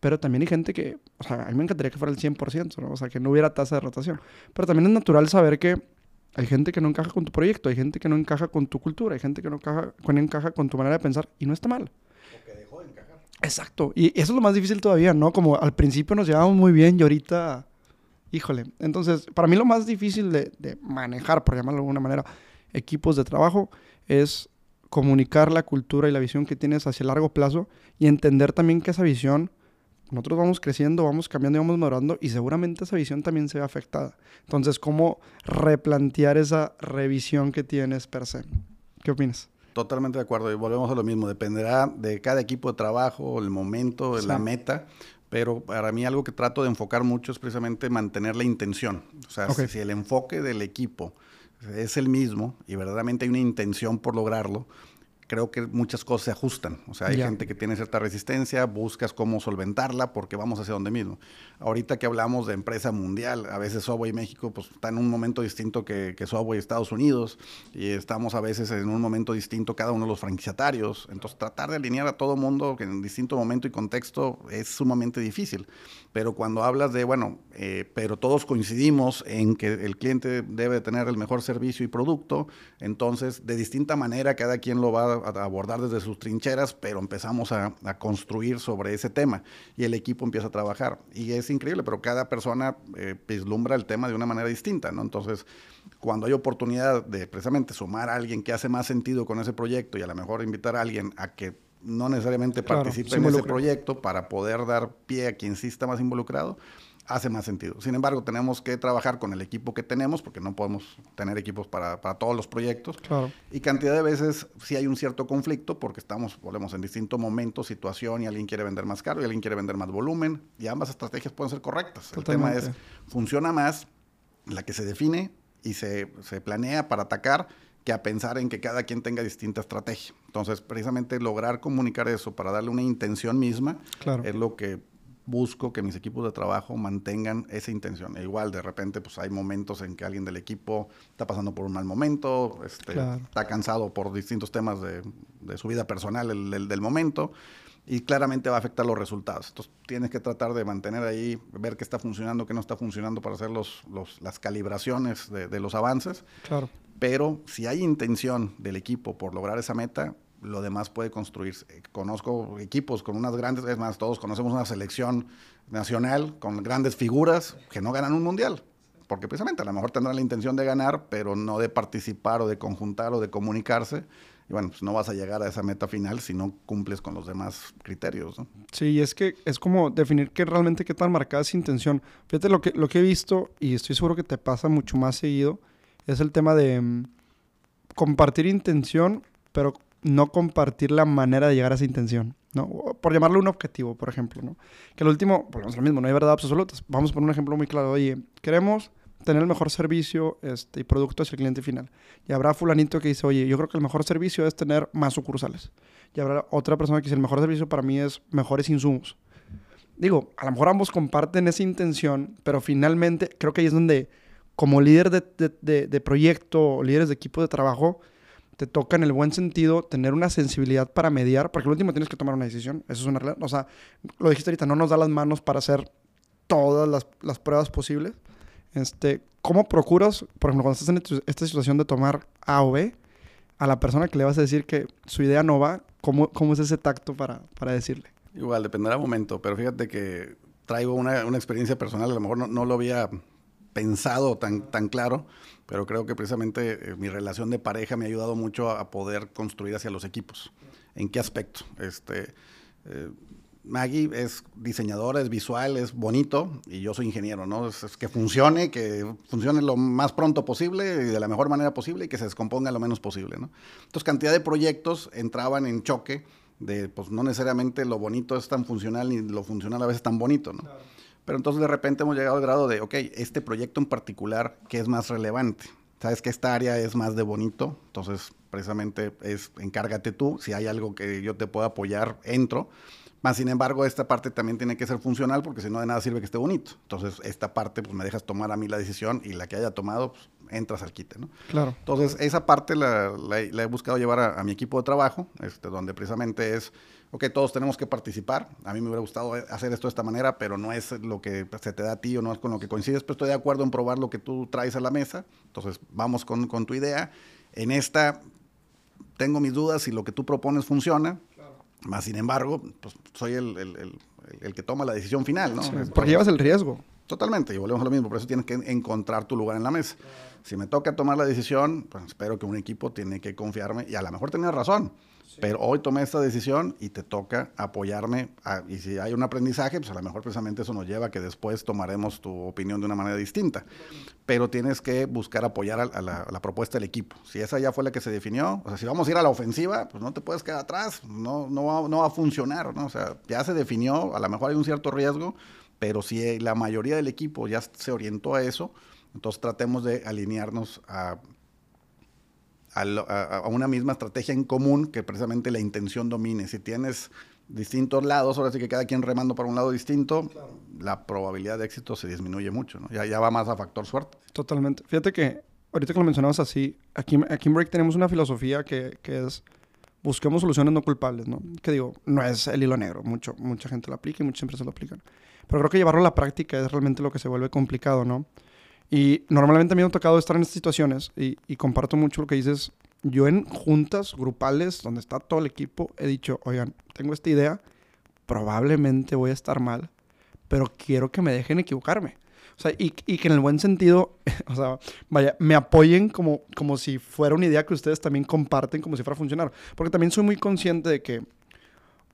pero también hay gente que, o sea, a mí me encantaría que fuera el 100%, ¿no? O sea, que no hubiera tasa de rotación. Pero también es natural saber que hay gente que no encaja con tu proyecto, hay gente que no encaja con tu cultura, hay gente que no encaja, no encaja con tu manera de pensar y no está mal. O que dejó de encajar. Exacto. Y eso es lo más difícil todavía, ¿no? Como al principio nos llevábamos muy bien y ahorita, híjole. Entonces, para mí lo más difícil de, de manejar, por llamarlo de alguna manera, equipos de trabajo es comunicar la cultura y la visión que tienes hacia largo plazo y entender también que esa visión nosotros vamos creciendo, vamos cambiando y vamos madurando y seguramente esa visión también se ve afectada. Entonces, ¿cómo replantear esa revisión que tienes per se? ¿Qué opinas? Totalmente de acuerdo y volvemos a lo mismo, dependerá de cada equipo de trabajo, el momento, la meta, pero para mí algo que trato de enfocar mucho es precisamente mantener la intención. O sea, si el enfoque del equipo es el mismo y verdaderamente hay una intención por lograrlo, creo que muchas cosas se ajustan. O sea, hay gente que tiene cierta resistencia, buscas cómo solventarla porque vamos hacia donde mismo. Ahorita que hablamos de empresa mundial, a veces y México pues, está en un momento distinto que, que y Estados Unidos y estamos a veces en un momento distinto cada uno de los franquiciatarios. Entonces, tratar de alinear a todo mundo en distinto momento y contexto es sumamente difícil. Pero cuando hablas de, bueno, eh, pero todos coincidimos en que el cliente debe tener el mejor servicio y producto, entonces de distinta manera cada quien lo va a abordar desde sus trincheras, pero empezamos a, construir sobre ese tema y el equipo empieza a trabajar. Y es increíble, pero cada persona eh, vislumbra el tema de una manera distinta, ¿no? Entonces, cuando hay oportunidad de precisamente sumar a alguien que hace más sentido con ese proyecto y a lo mejor invitar a alguien a que no necesariamente participe en ese proyecto para poder dar pie a quien sí está más involucrado, hace más sentido. Sin embargo, tenemos que trabajar con el equipo que tenemos, porque no podemos tener equipos para, para todos los proyectos. Y cantidad de veces sí hay un cierto conflicto, porque estamos, volvemos, en distinto momento, situación, y alguien quiere vender más caro y alguien quiere vender más volumen, y ambas estrategias pueden ser correctas. El tema es, funciona más la que se define y se, se planea para atacar que a pensar en que cada quien tenga distinta estrategia. Entonces, precisamente lograr comunicar eso para darle una intención misma es lo que busco que mis equipos de trabajo mantengan esa intención. E igual, de repente, pues hay momentos en que alguien del equipo está pasando por un mal momento, este, está cansado por distintos temas de, su vida personal el, del momento y claramente va a afectar los resultados. Entonces, tienes que tratar de mantener ahí, ver qué está funcionando, qué no está funcionando para hacer los, las calibraciones de, de los avances. Claro. Pero si hay intención del equipo por lograr esa meta, lo demás puede construirse. Conozco equipos con unas grandes, es más, todos conocemos una selección nacional con grandes figuras que no ganan un mundial. Porque precisamente a lo mejor tendrán la intención de ganar, pero no de participar o de conjuntar o de comunicarse. Y bueno, pues no vas a llegar a esa meta final si no cumples con los demás criterios. ¿no? Sí, es que es como definir qué realmente qué tan marcada es intención. Fíjate lo que, lo que he visto, y estoy seguro que te pasa mucho más seguido, es el tema de mm, compartir intención, pero no compartir la manera de llegar a esa intención, ¿no? Por llamarlo un objetivo, por ejemplo, ¿no? Que el último, volvemos lo mismo, no hay verdad absoluta. Vamos a poner un ejemplo muy claro. Oye, queremos tener el mejor servicio este, y producto hacia el cliente final. Y habrá fulanito que dice, oye, yo creo que el mejor servicio es tener más sucursales. Y habrá otra persona que dice, el mejor servicio para mí es mejores insumos. Digo, a lo mejor ambos comparten esa intención, pero finalmente creo que ahí es donde como líder de, proyecto, líderes de equipo de trabajo, te toca en el buen sentido tener una sensibilidad para mediar, porque al último tienes que tomar una decisión. Eso es una realidad. O sea, lo dijiste ahorita, no nos da las manos para hacer todas las, pruebas posibles. Este, ¿Cómo procuras, por ejemplo, cuando estás en esta situación de tomar A o B, a la persona que le vas a decir que su idea no va, ¿cómo, cómo es ese tacto para, para decirle? Igual, dependerá del momento, pero fíjate que traigo una, una experiencia personal, a lo mejor no, no, lo había pensado tan, tan claro, pero creo que precisamente eh, mi relación de pareja me ha ayudado mucho a, poder construir hacia los equipos. ¿En qué aspecto? Este, eh, Maggie es diseñadora, es visual, es bonito y yo soy ingeniero, ¿no? Es, que funcione, que funcione lo más pronto posible y de la mejor manera posible y que se descomponga lo menos posible, ¿no? Entonces, cantidad de proyectos entraban en choque de, pues no necesariamente lo bonito es tan funcional ni lo funcional a veces tan bonito, ¿no? Pero entonces de repente hemos llegado al grado de, ok, este proyecto en particular, ¿qué es más relevante? Sabes que esta área es más de bonito, entonces precisamente es encárgate tú, si hay algo que yo te pueda apoyar, entro. Más sin embargo, esta parte también tiene que ser funcional porque si no de nada sirve que esté bonito. Entonces, esta parte pues me dejas tomar a mí la decisión y la que haya tomado, pues entras al quite, ¿no? Claro. Entonces, esa parte la, he buscado llevar a, a, mi equipo de trabajo, este, donde precisamente es ok, todos tenemos que participar. A mí me hubiera gustado hacer esto de esta manera, pero no es lo que se te da a ti o no es con lo que coincides, pero estoy de acuerdo en probar lo que tú traes a la mesa. Entonces, vamos con, tu idea. En esta, tengo mis dudas si lo que tú propones funciona. Más sin embargo, pues soy el, que toma la decisión final, ¿no? porque llevas el riesgo. Totalmente, y volvemos a lo mismo, por eso tienes que encontrar tu lugar en la mesa. Si me toca tomar la decisión, pues espero que un equipo tiene que confiarme y a lo mejor tenía razón. Pero hoy tomé esta decisión y te toca apoyarme. y si hay un aprendizaje, pues a lo mejor precisamente eso nos lleva a que después tomaremos tu opinión de una manera distinta. Pero tienes que buscar apoyar a, la, propuesta del equipo. Si esa ya fue la que se definió, o sea, si vamos a ir a la ofensiva, pues no te puedes quedar atrás. No, no, va, no va a funcionar, ¿no? O sea, ya se definió, a lo mejor hay un cierto riesgo, pero si la mayoría del equipo ya se orientó a eso, entonces tratemos de alinearnos a a, una misma estrategia en común que precisamente la intención domine. Si tienes distintos lados, ahora sí que cada quien remando para un lado distinto, la probabilidad de éxito se disminuye mucho, ¿no? Ya, ya va más a factor suerte. Totalmente. Fíjate que ahorita que lo mencionabas así, aquí, aquí en Break tenemos una filosofía que, que es busquemos soluciones no culpables, ¿no? Que digo, no es el hilo negro, mucho, mucha gente lo aplica y muchas empresas lo aplican. Pero creo que llevarlo a la práctica es realmente lo que se vuelve complicado, ¿no? Y normalmente me ha tocado estar en estas situaciones y, y comparto mucho lo que dices. Yo en juntas grupales donde está todo el equipo he dicho, oigan, tengo esta idea, probablemente voy a estar mal, pero quiero que me dejen equivocarme. O sea, y, y, que en el buen sentido, o sea, vaya, me apoyen como, como si fuera una idea que ustedes también comparten, como si fuera a funcionar. Porque también soy muy consciente de que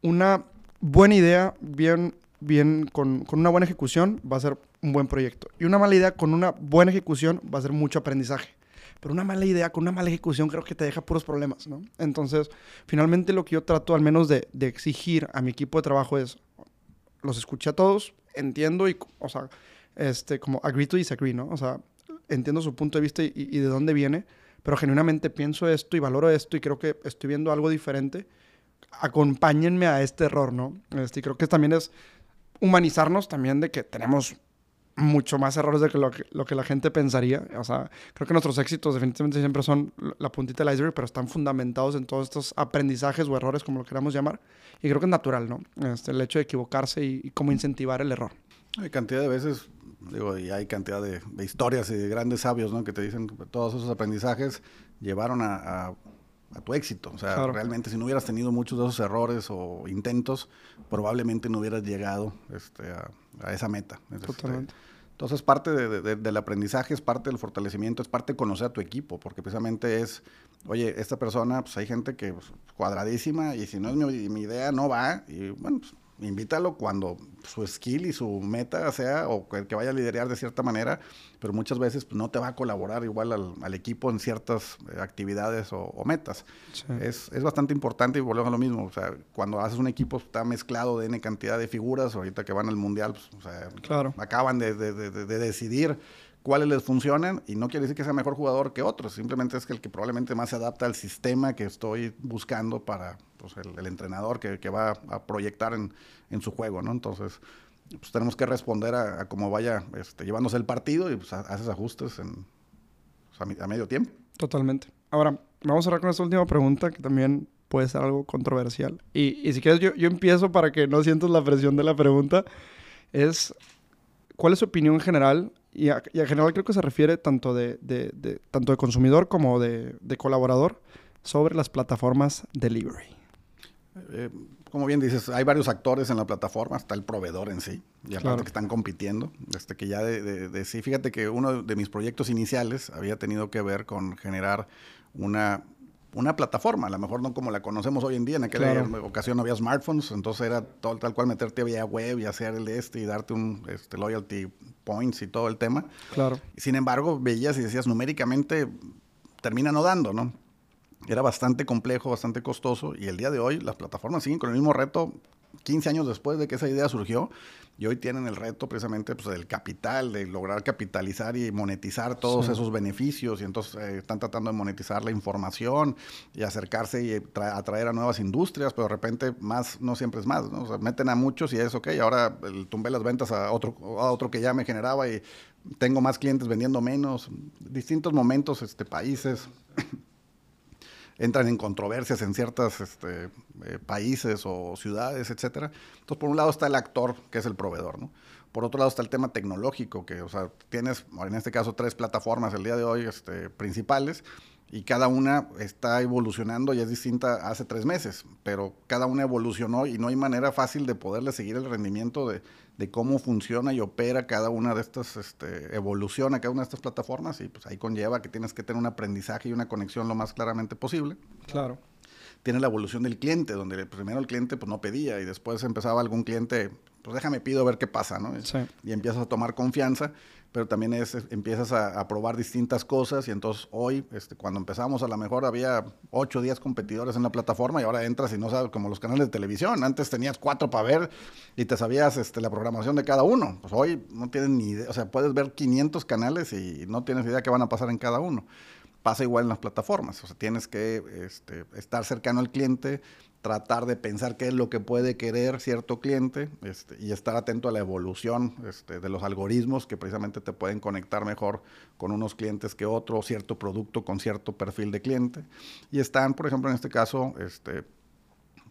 una buena idea, bien bien, con, con, una buena ejecución, va a ser un buen proyecto. Y una mala idea con una buena ejecución va a ser mucho aprendizaje. Pero una mala idea con una mala ejecución creo que te deja puros problemas, ¿no? Entonces, finalmente lo que yo trato al menos de, de exigir a mi equipo de trabajo es, los escuché a todos, entiendo y, o sea, este, como agree to disagree, ¿no? O sea, entiendo su punto de vista y, y de dónde viene, pero genuinamente pienso esto y valoro esto y creo que estoy viendo algo diferente acompáñenme a este error, ¿no? Este, y creo que también es humanizarnos también de que tenemos mucho más errores de que lo, que la gente pensaría. O sea, creo que nuestros éxitos definitivamente siempre son la puntita del iceberg, pero están fundamentados en todos estos aprendizajes o errores, como lo queramos llamar. Y creo que es natural, ¿no? Este, el hecho de equivocarse y, cómo incentivar el error. Hay cantidad de veces, digo, y hay cantidad de, historias y de grandes sabios, ¿no? Que te dicen que todos esos aprendizajes llevaron a a tu éxito. O sea, claro. realmente si no hubieras tenido muchos de esos errores o intentos, probablemente no hubieras llegado este, a, a, esa meta. Totalmente. Este, entonces, parte de, de, del aprendizaje es parte del fortalecimiento, es parte de conocer a tu equipo, porque precisamente es, oye, esta persona, pues hay gente que pues, cuadradísima y si no es mi, mi idea, no va. Y bueno, pues, invítalo cuando su skill y su meta sea, o que vaya a liderar de cierta manera, pero muchas veces pues, no te va a colaborar igual al, al equipo en ciertas eh, actividades o, o metas. Sí. Es, es, bastante importante y volvemos a lo mismo. O sea, cuando haces un equipo está mezclado de N cantidad de figuras, ahorita que van al mundial, pues, o sea, claro. acaban de, de, de, de decidir cuáles les funcionan y no quiere decir que sea mejor jugador que otros, simplemente es que el que probablemente más se adapta al sistema que estoy buscando para pues, el, el, entrenador que, que, va a proyectar en, en, su juego, ¿no? Entonces, pues tenemos que responder a, a cómo vaya este, llevándose el partido y pues, haces ajustes en, pues, a, a, medio tiempo. Totalmente. Ahora, vamos a cerrar con esta última pregunta que también puede ser algo controversial. Y, y si quieres, yo, yo empiezo para que no sientas la presión de la pregunta. Es, ¿cuál es su opinión general y, a, y general creo que se refiere tanto de, de, de tanto de consumidor como de, de, colaborador sobre las plataformas delivery. Eh, como bien dices, hay varios actores en la plataforma, está el proveedor en sí, y aparte claro. que están compitiendo. Este, que ya de, sí, fíjate que uno de mis proyectos iniciales había tenido que ver con generar una una plataforma, a lo mejor no como la conocemos hoy en día, en aquella claro. ocasión no había smartphones, entonces era todo, tal cual meterte vía web y hacer el este y darte un este, loyalty points y todo el tema. Claro. Sin embargo, veías y decías numéricamente termina no dando, ¿no? Era bastante complejo, bastante costoso y el día de hoy las plataformas siguen con el mismo reto 15 años después de que esa idea surgió y hoy tienen el reto precisamente pues, del capital, de lograr capitalizar y monetizar todos sí. esos beneficios y entonces eh, están tratando de monetizar la información y acercarse y atraer a nuevas industrias, pero de repente más no siempre es más, ¿no? O sea, meten a muchos y es ok, ahora el, tumbé las ventas a otro, a otro que ya me generaba y tengo más clientes vendiendo menos, distintos momentos, este, países. Entran en controversias en ciertos este, eh, países o ciudades, etcétera. Entonces, por un lado está el actor, que es el proveedor, ¿no? Por otro lado está el tema tecnológico, que, o sea, tienes, en este caso, tres plataformas el día de hoy este, principales, y cada una está evolucionando y es distinta hace tres meses, pero cada una evolucionó y no hay manera fácil de poderle seguir el rendimiento de, de cómo funciona y opera cada una de estas, este, evoluciona cada una de estas plataformas y pues ahí conlleva que tienes que tener un aprendizaje y una conexión lo más claramente posible. Claro. Tiene la evolución del cliente, donde primero el cliente pues no pedía y después empezaba algún cliente, pues déjame pido a ver qué pasa, ¿no? Sí. Y empiezas a tomar confianza pero también es, empiezas a, probar distintas cosas y entonces hoy, este, cuando empezamos a lo mejor había 8 o 10 competidores en la plataforma y ahora entras y no sabes, como los canales de televisión, antes tenías cuatro para ver y te sabías este, la programación de cada uno, pues hoy no tienes ni idea, o sea, puedes ver 500 canales y no tienes idea qué van a pasar en cada uno. pasa igual en las plataformas. O sea, tienes que este, estar cercano al cliente, tratar de pensar qué es lo que puede querer cierto cliente este, y estar atento a la evolución este, de los algoritmos que precisamente te pueden conectar mejor con unos clientes que otros, cierto producto con cierto perfil de cliente. Y están, por ejemplo, en este caso, este,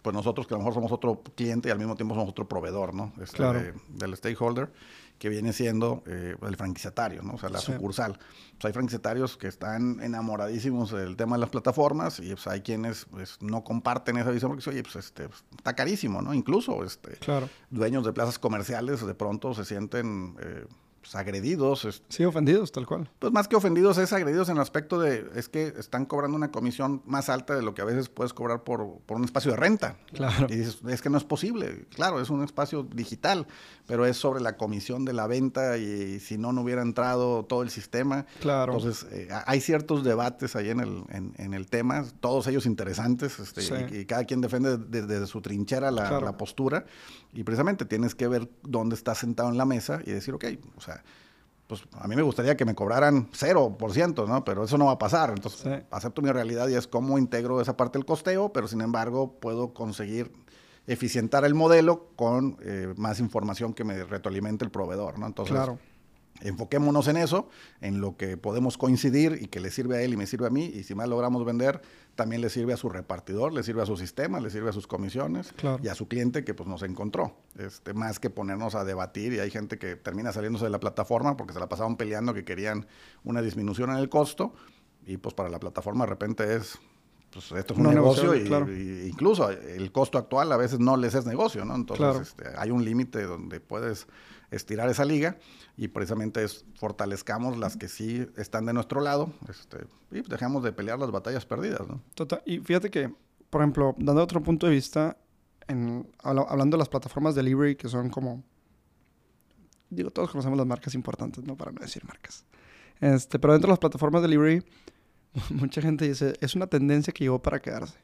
pues nosotros que a lo mejor somos otro cliente y al mismo tiempo somos otro proveedor, ¿no? Este, del stakeholder que viene siendo eh, el franquiciatario, ¿no? O sea, la sucursal. Pues hay franquiciatarios que están enamoradísimos del tema de las plataformas y pues, hay quienes pues, no comparten esa visión porque, oye, pues este, pues, está carísimo, ¿no? Incluso este, dueños de plazas comerciales de pronto se sienten... Eh, pues, agredidos. Sí, ofendidos, tal cual. Pues más que ofendidos, es agredidos en el aspecto de, es que están cobrando una comisión más alta de lo que a veces puedes cobrar por, por un espacio de renta. Claro. Y dices, es que no es posible. Claro, es un espacio digital, pero es sobre la comisión de la venta y, si no, no hubiera entrado todo el sistema. Claro. Entonces, eh, hay ciertos debates ahí en el, en, el tema, todos ellos interesantes, este, y, cada quien defiende desde, su trinchera la, la postura. Y precisamente tienes que ver dónde estás sentado en la mesa y decir, ok, o sea, pues a mí me gustaría que me cobraran 0%, ¿no? Pero eso no va a pasar. Entonces, acepto mi realidad y es cómo integro esa parte del costeo, pero sin embargo puedo conseguir eficientar el modelo con eh, más información que me retroalimente el proveedor, ¿no? Entonces, claro. Enfoquémonos en eso, en lo que podemos coincidir y que le sirve a él y me sirve a mí. Y si más logramos vender, también le sirve a su repartidor, le sirve a su sistema, le sirve a sus comisiones y a su cliente que pues nos encontró. Este, más que ponernos a debatir y hay gente que termina saliéndose de la plataforma porque se la pasaban peleando que querían una disminución en el costo y pues para la plataforma de repente es pues esto es un negocio y, incluso el costo actual a veces no les es negocio, ¿no? Entonces este, hay un límite donde puedes estirar esa liga y precisamente es fortalezcamos las que sí están de nuestro lado este, y dejamos de pelear las batallas perdidas. ¿no? Total. Y fíjate que, por ejemplo, dando otro punto de vista, en, hablando de las plataformas de delivery que son como, digo, todos conocemos las marcas importantes, ¿no? Para no decir marcas. Este, pero dentro de las plataformas de delivery, mucha gente dice, es una tendencia que llegó para quedarse.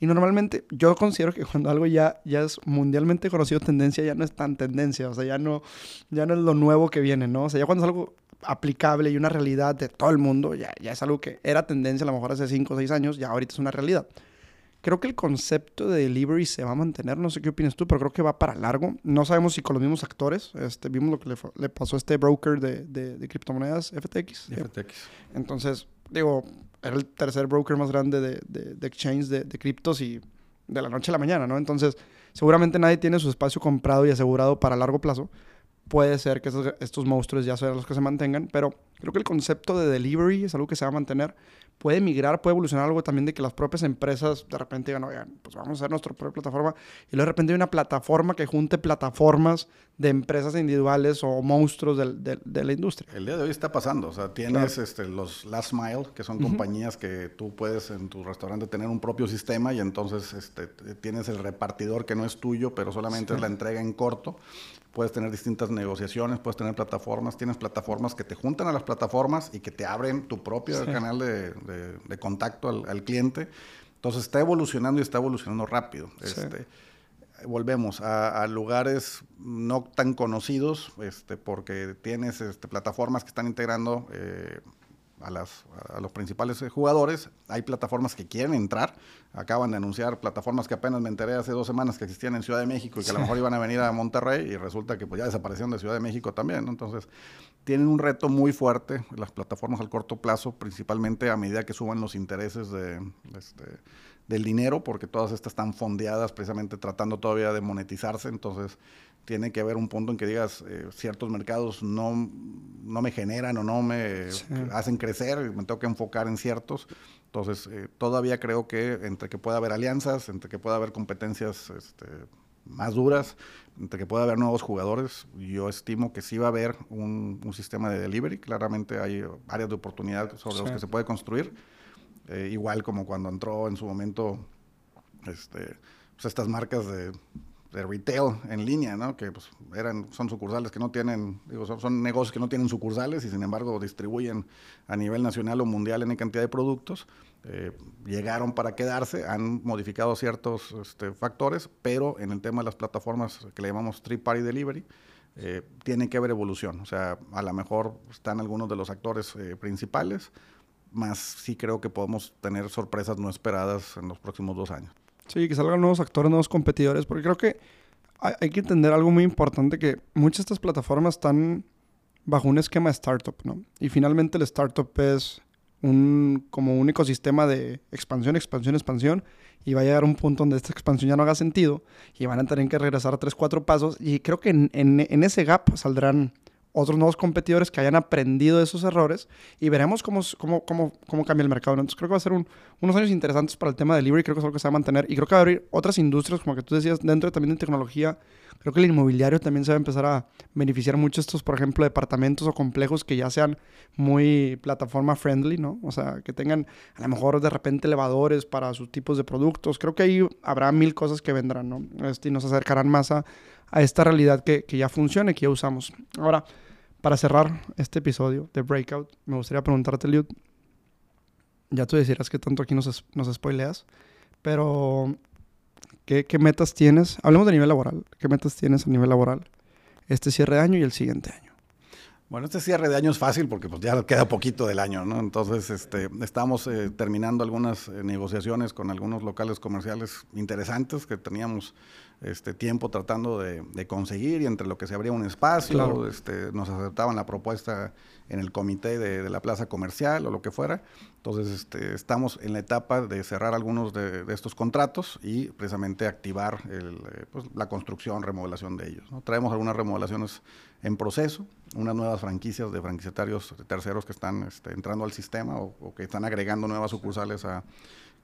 Y normalmente yo considero que cuando algo ya, ya es mundialmente conocido tendencia, ya no es tan tendencia, o sea, ya no, ya no es lo nuevo que viene, ¿no? O sea, ya cuando es algo aplicable y una realidad de todo el mundo, ya, ya es algo que era tendencia a lo mejor hace 5 o 6 años, ya ahorita es una realidad. Creo que el concepto de delivery se va a mantener, no sé qué opinas tú, pero creo que va para largo. No sabemos si con los mismos actores, este, vimos lo que le, le pasó a este broker de, de, de criptomonedas, FTX. FTX. Entonces, digo, era el tercer broker más grande de, de, exchange de, de criptos y de la noche a la mañana, ¿no? Entonces, seguramente nadie tiene su espacio comprado y asegurado para largo plazo. Puede ser que estos, estos monstruos ya sean los que se mantengan, pero creo que el concepto de delivery es algo que se va a mantener puede migrar, puede evolucionar algo también de que las propias empresas de repente digan, oigan, pues vamos a hacer nuestra propia plataforma. Y luego de repente hay una plataforma que junte plataformas de empresas individuales o monstruos de la industria. El día de hoy está pasando. O sea, tienes este, los Last Mile, que son compañías que tú puedes en tu restaurante tener un propio sistema y entonces este, tienes el repartidor que no es tuyo, pero solamente es la entrega en corto puedes tener distintas negociaciones, puedes tener plataformas, tienes plataformas que te juntan a las plataformas y que te abren tu propio canal de, de, contacto al, cliente. Entonces está evolucionando y está evolucionando rápido. Este, volvemos a, lugares no tan conocidos, este, porque tienes este, plataformas que están integrando eh, a, las, a los principales eh, jugadores. Hay plataformas que quieren entrar. Acaban de anunciar plataformas que apenas me enteré hace dos semanas que existían en Ciudad de México y que a lo mejor iban a venir a Monterrey y resulta que pues, ya desaparecieron de Ciudad de México también. Entonces, tienen un reto muy fuerte las plataformas al corto plazo, principalmente a medida que suban los intereses de, este, del dinero, porque todas estas están fondeadas precisamente tratando todavía de monetizarse. Entonces, tiene que haber un punto en que digas, eh, ciertos mercados no, no me generan o no me hacen crecer, me tengo que enfocar en ciertos. Entonces, eh, todavía creo que entre que pueda haber alianzas, entre que pueda haber competencias este, más duras, entre que pueda haber nuevos jugadores, yo estimo que sí va a haber un, sistema de delivery. Claramente hay áreas de oportunidad sobre las que se puede construir. Eh, igual como cuando entró en su momento este, pues estas marcas de de retail en línea, ¿no? Que pues, eran, son sucursales que no tienen, digo, son, negocios que no tienen sucursales y sin embargo distribuyen a nivel nacional o mundial en cantidad de productos. Eh, llegaron para quedarse, han modificado ciertos este, factores, pero en el tema de las plataformas que le llamamos Three Party Delivery, eh, tiene que haber evolución. O sea, a lo mejor están algunos de los actores eh, principales, más sí creo que podemos tener sorpresas no esperadas en los próximos dos años. Sí, que salgan nuevos actores, nuevos competidores, porque creo que hay, hay que entender algo muy importante, que muchas de estas plataformas están bajo un esquema de startup, ¿no? Y finalmente el startup es un, como un ecosistema de expansión, expansión, expansión, y va a llegar un punto donde esta expansión ya no haga sentido y van a tener que regresar tres, cuatro pasos, y creo que en, en, en ese gap saldrán otros nuevos competidores que hayan aprendido de esos errores y veremos cómo, cómo, cómo, cómo cambia el mercado. Entonces creo que va a ser un, unos años interesantes para el tema de delivery, creo que es algo que se va a mantener y creo que va a abrir otras industrias, como que tú decías, dentro también de tecnología. Creo que el inmobiliario también se va a empezar a beneficiar mucho estos, por ejemplo, departamentos o complejos que ya sean muy plataforma friendly, ¿no? O sea, que tengan a lo mejor de repente elevadores para sus tipos de productos. Creo que ahí habrá mil cosas que vendrán, ¿no? Este, y nos acercarán más a, a esta realidad que, que ya funciona y que ya usamos. Ahora, para cerrar este episodio de Breakout, me gustaría preguntarte, Liud, ya tú decirás que tanto aquí nos, nos spoileas, pero ¿qué, ¿qué, metas tienes? Hablemos de nivel laboral. ¿Qué metas tienes a nivel laboral este cierre de año y el siguiente año? Bueno, este cierre de año es fácil porque pues, ya queda poquito del año, ¿no? Entonces, este, estamos eh, terminando algunas eh, negociaciones con algunos locales comerciales interesantes que teníamos este tiempo tratando de, de, conseguir y entre lo que se abría un espacio, claro. este, nos aceptaban la propuesta en el comité de, de, la plaza comercial o lo que fuera. Entonces este, estamos en la etapa de cerrar algunos de, de estos contratos y precisamente activar el, eh, pues, la construcción, remodelación de ellos. ¿no? Traemos algunas remodelaciones en proceso, unas nuevas franquicias de franquiciatarios terceros que están este, entrando al sistema o, o que están agregando nuevas sucursales a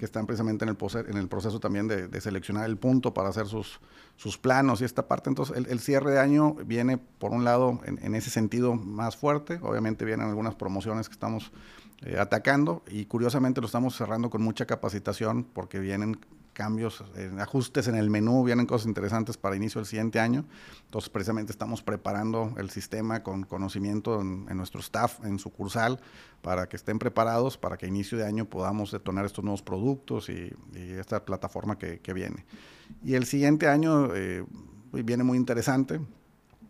que están precisamente en el, proceso también de, seleccionar el punto para hacer sus, sus planos y esta parte. Entonces, el, cierre de año viene, por un lado, en, en, ese sentido más fuerte. Obviamente vienen algunas promociones que estamos eh, atacando y curiosamente lo estamos cerrando con mucha capacitación porque vienen cambios, eh, ajustes en el menú, vienen cosas interesantes para inicio del siguiente año. Entonces, precisamente estamos preparando el sistema con conocimiento en, en, nuestro staff, en sucursal, para que estén preparados para que a inicio de año podamos detonar estos nuevos productos y, y esta plataforma que, que, viene. Y el siguiente año eh, viene muy interesante.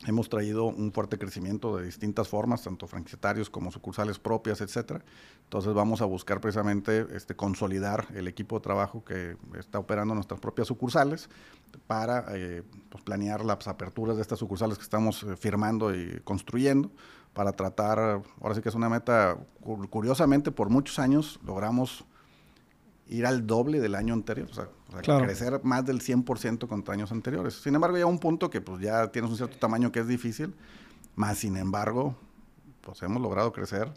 Hemos traído un fuerte crecimiento de distintas formas, tanto franquiciatarios como sucursales propias, etcétera. Entonces vamos a buscar precisamente este, consolidar el equipo de trabajo que está operando nuestras propias sucursales para eh, pues, planear las aperturas de estas sucursales que estamos eh, firmando y construyendo para tratar, ahora sí que es una meta, curiosamente por muchos años logramos ir al doble del año anterior, o sea, o sea claro. crecer más del 100% contra años anteriores. Sin embargo, ya un punto que pues ya tienes un cierto tamaño que es difícil, más sin embargo, pues hemos logrado crecer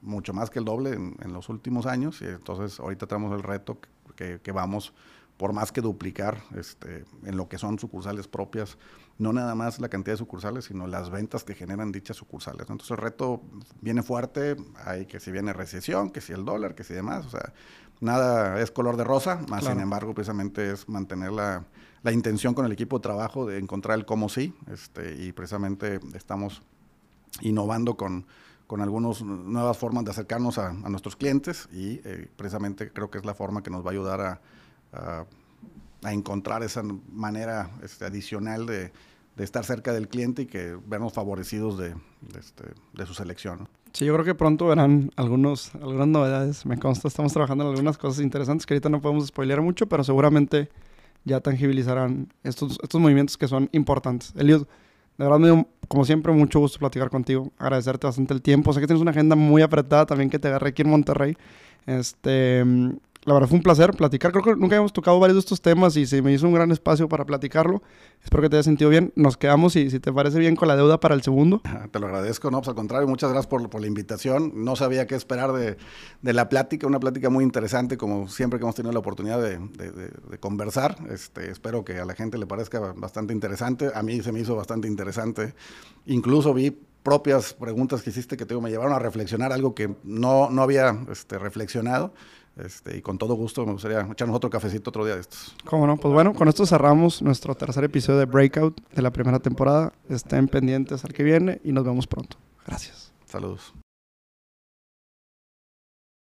mucho más que el doble en, en los últimos años y entonces ahorita tenemos el reto que, que, vamos por más que duplicar este, en lo que son sucursales propias, no nada más la cantidad de sucursales, sino las ventas que generan dichas sucursales. Entonces el reto viene fuerte, hay que si viene recesión, que si el dólar, que si demás, o sea, nada es color de rosa, más claro. sin embargo, precisamente es mantener la, la, intención con el equipo de trabajo de encontrar el cómo sí, este, y precisamente estamos innovando con, con algunas nuevas formas de acercarnos a, a nuestros clientes y eh, precisamente creo que es la forma que nos va a ayudar a, a, a encontrar esa manera este, adicional de, de, estar cerca del cliente y que vernos favorecidos de, de, este, de su selección. ¿no? Sí, yo creo que pronto verán algunos, algunas novedades. Me consta, estamos trabajando en algunas cosas interesantes que ahorita no podemos spoilear mucho, pero seguramente ya tangibilizarán estos, estos movimientos que son importantes. Eliud, de verdad me dio, como siempre, mucho gusto platicar contigo. Agradecerte bastante el tiempo. Sé que tienes una agenda muy apretada también que te agarré aquí en Monterrey. Este, la verdad fue un placer platicar. Creo que nunca habíamos tocado varios de estos temas y se me hizo un gran espacio para platicarlo. Espero que te haya sentido bien. Nos quedamos y si te parece bien con la deuda para el segundo. Te lo agradezco, no, pues al contrario, muchas gracias por, por la invitación. No sabía qué esperar de, de, la plática, una plática muy interesante, como siempre que hemos tenido la oportunidad de, de, de, conversar. Este, espero que a la gente le parezca bastante interesante. A mí se me hizo bastante interesante. Incluso vi propias preguntas que hiciste que te, me llevaron a reflexionar algo que no, no había este, reflexionado. Este, y con todo gusto me gustaría echarnos otro cafecito otro día de estos. Cómo no, pues bueno, con esto cerramos nuestro tercer episodio de Breakout de la primera temporada. Estén pendientes al que viene y nos vemos pronto. Gracias. Saludos.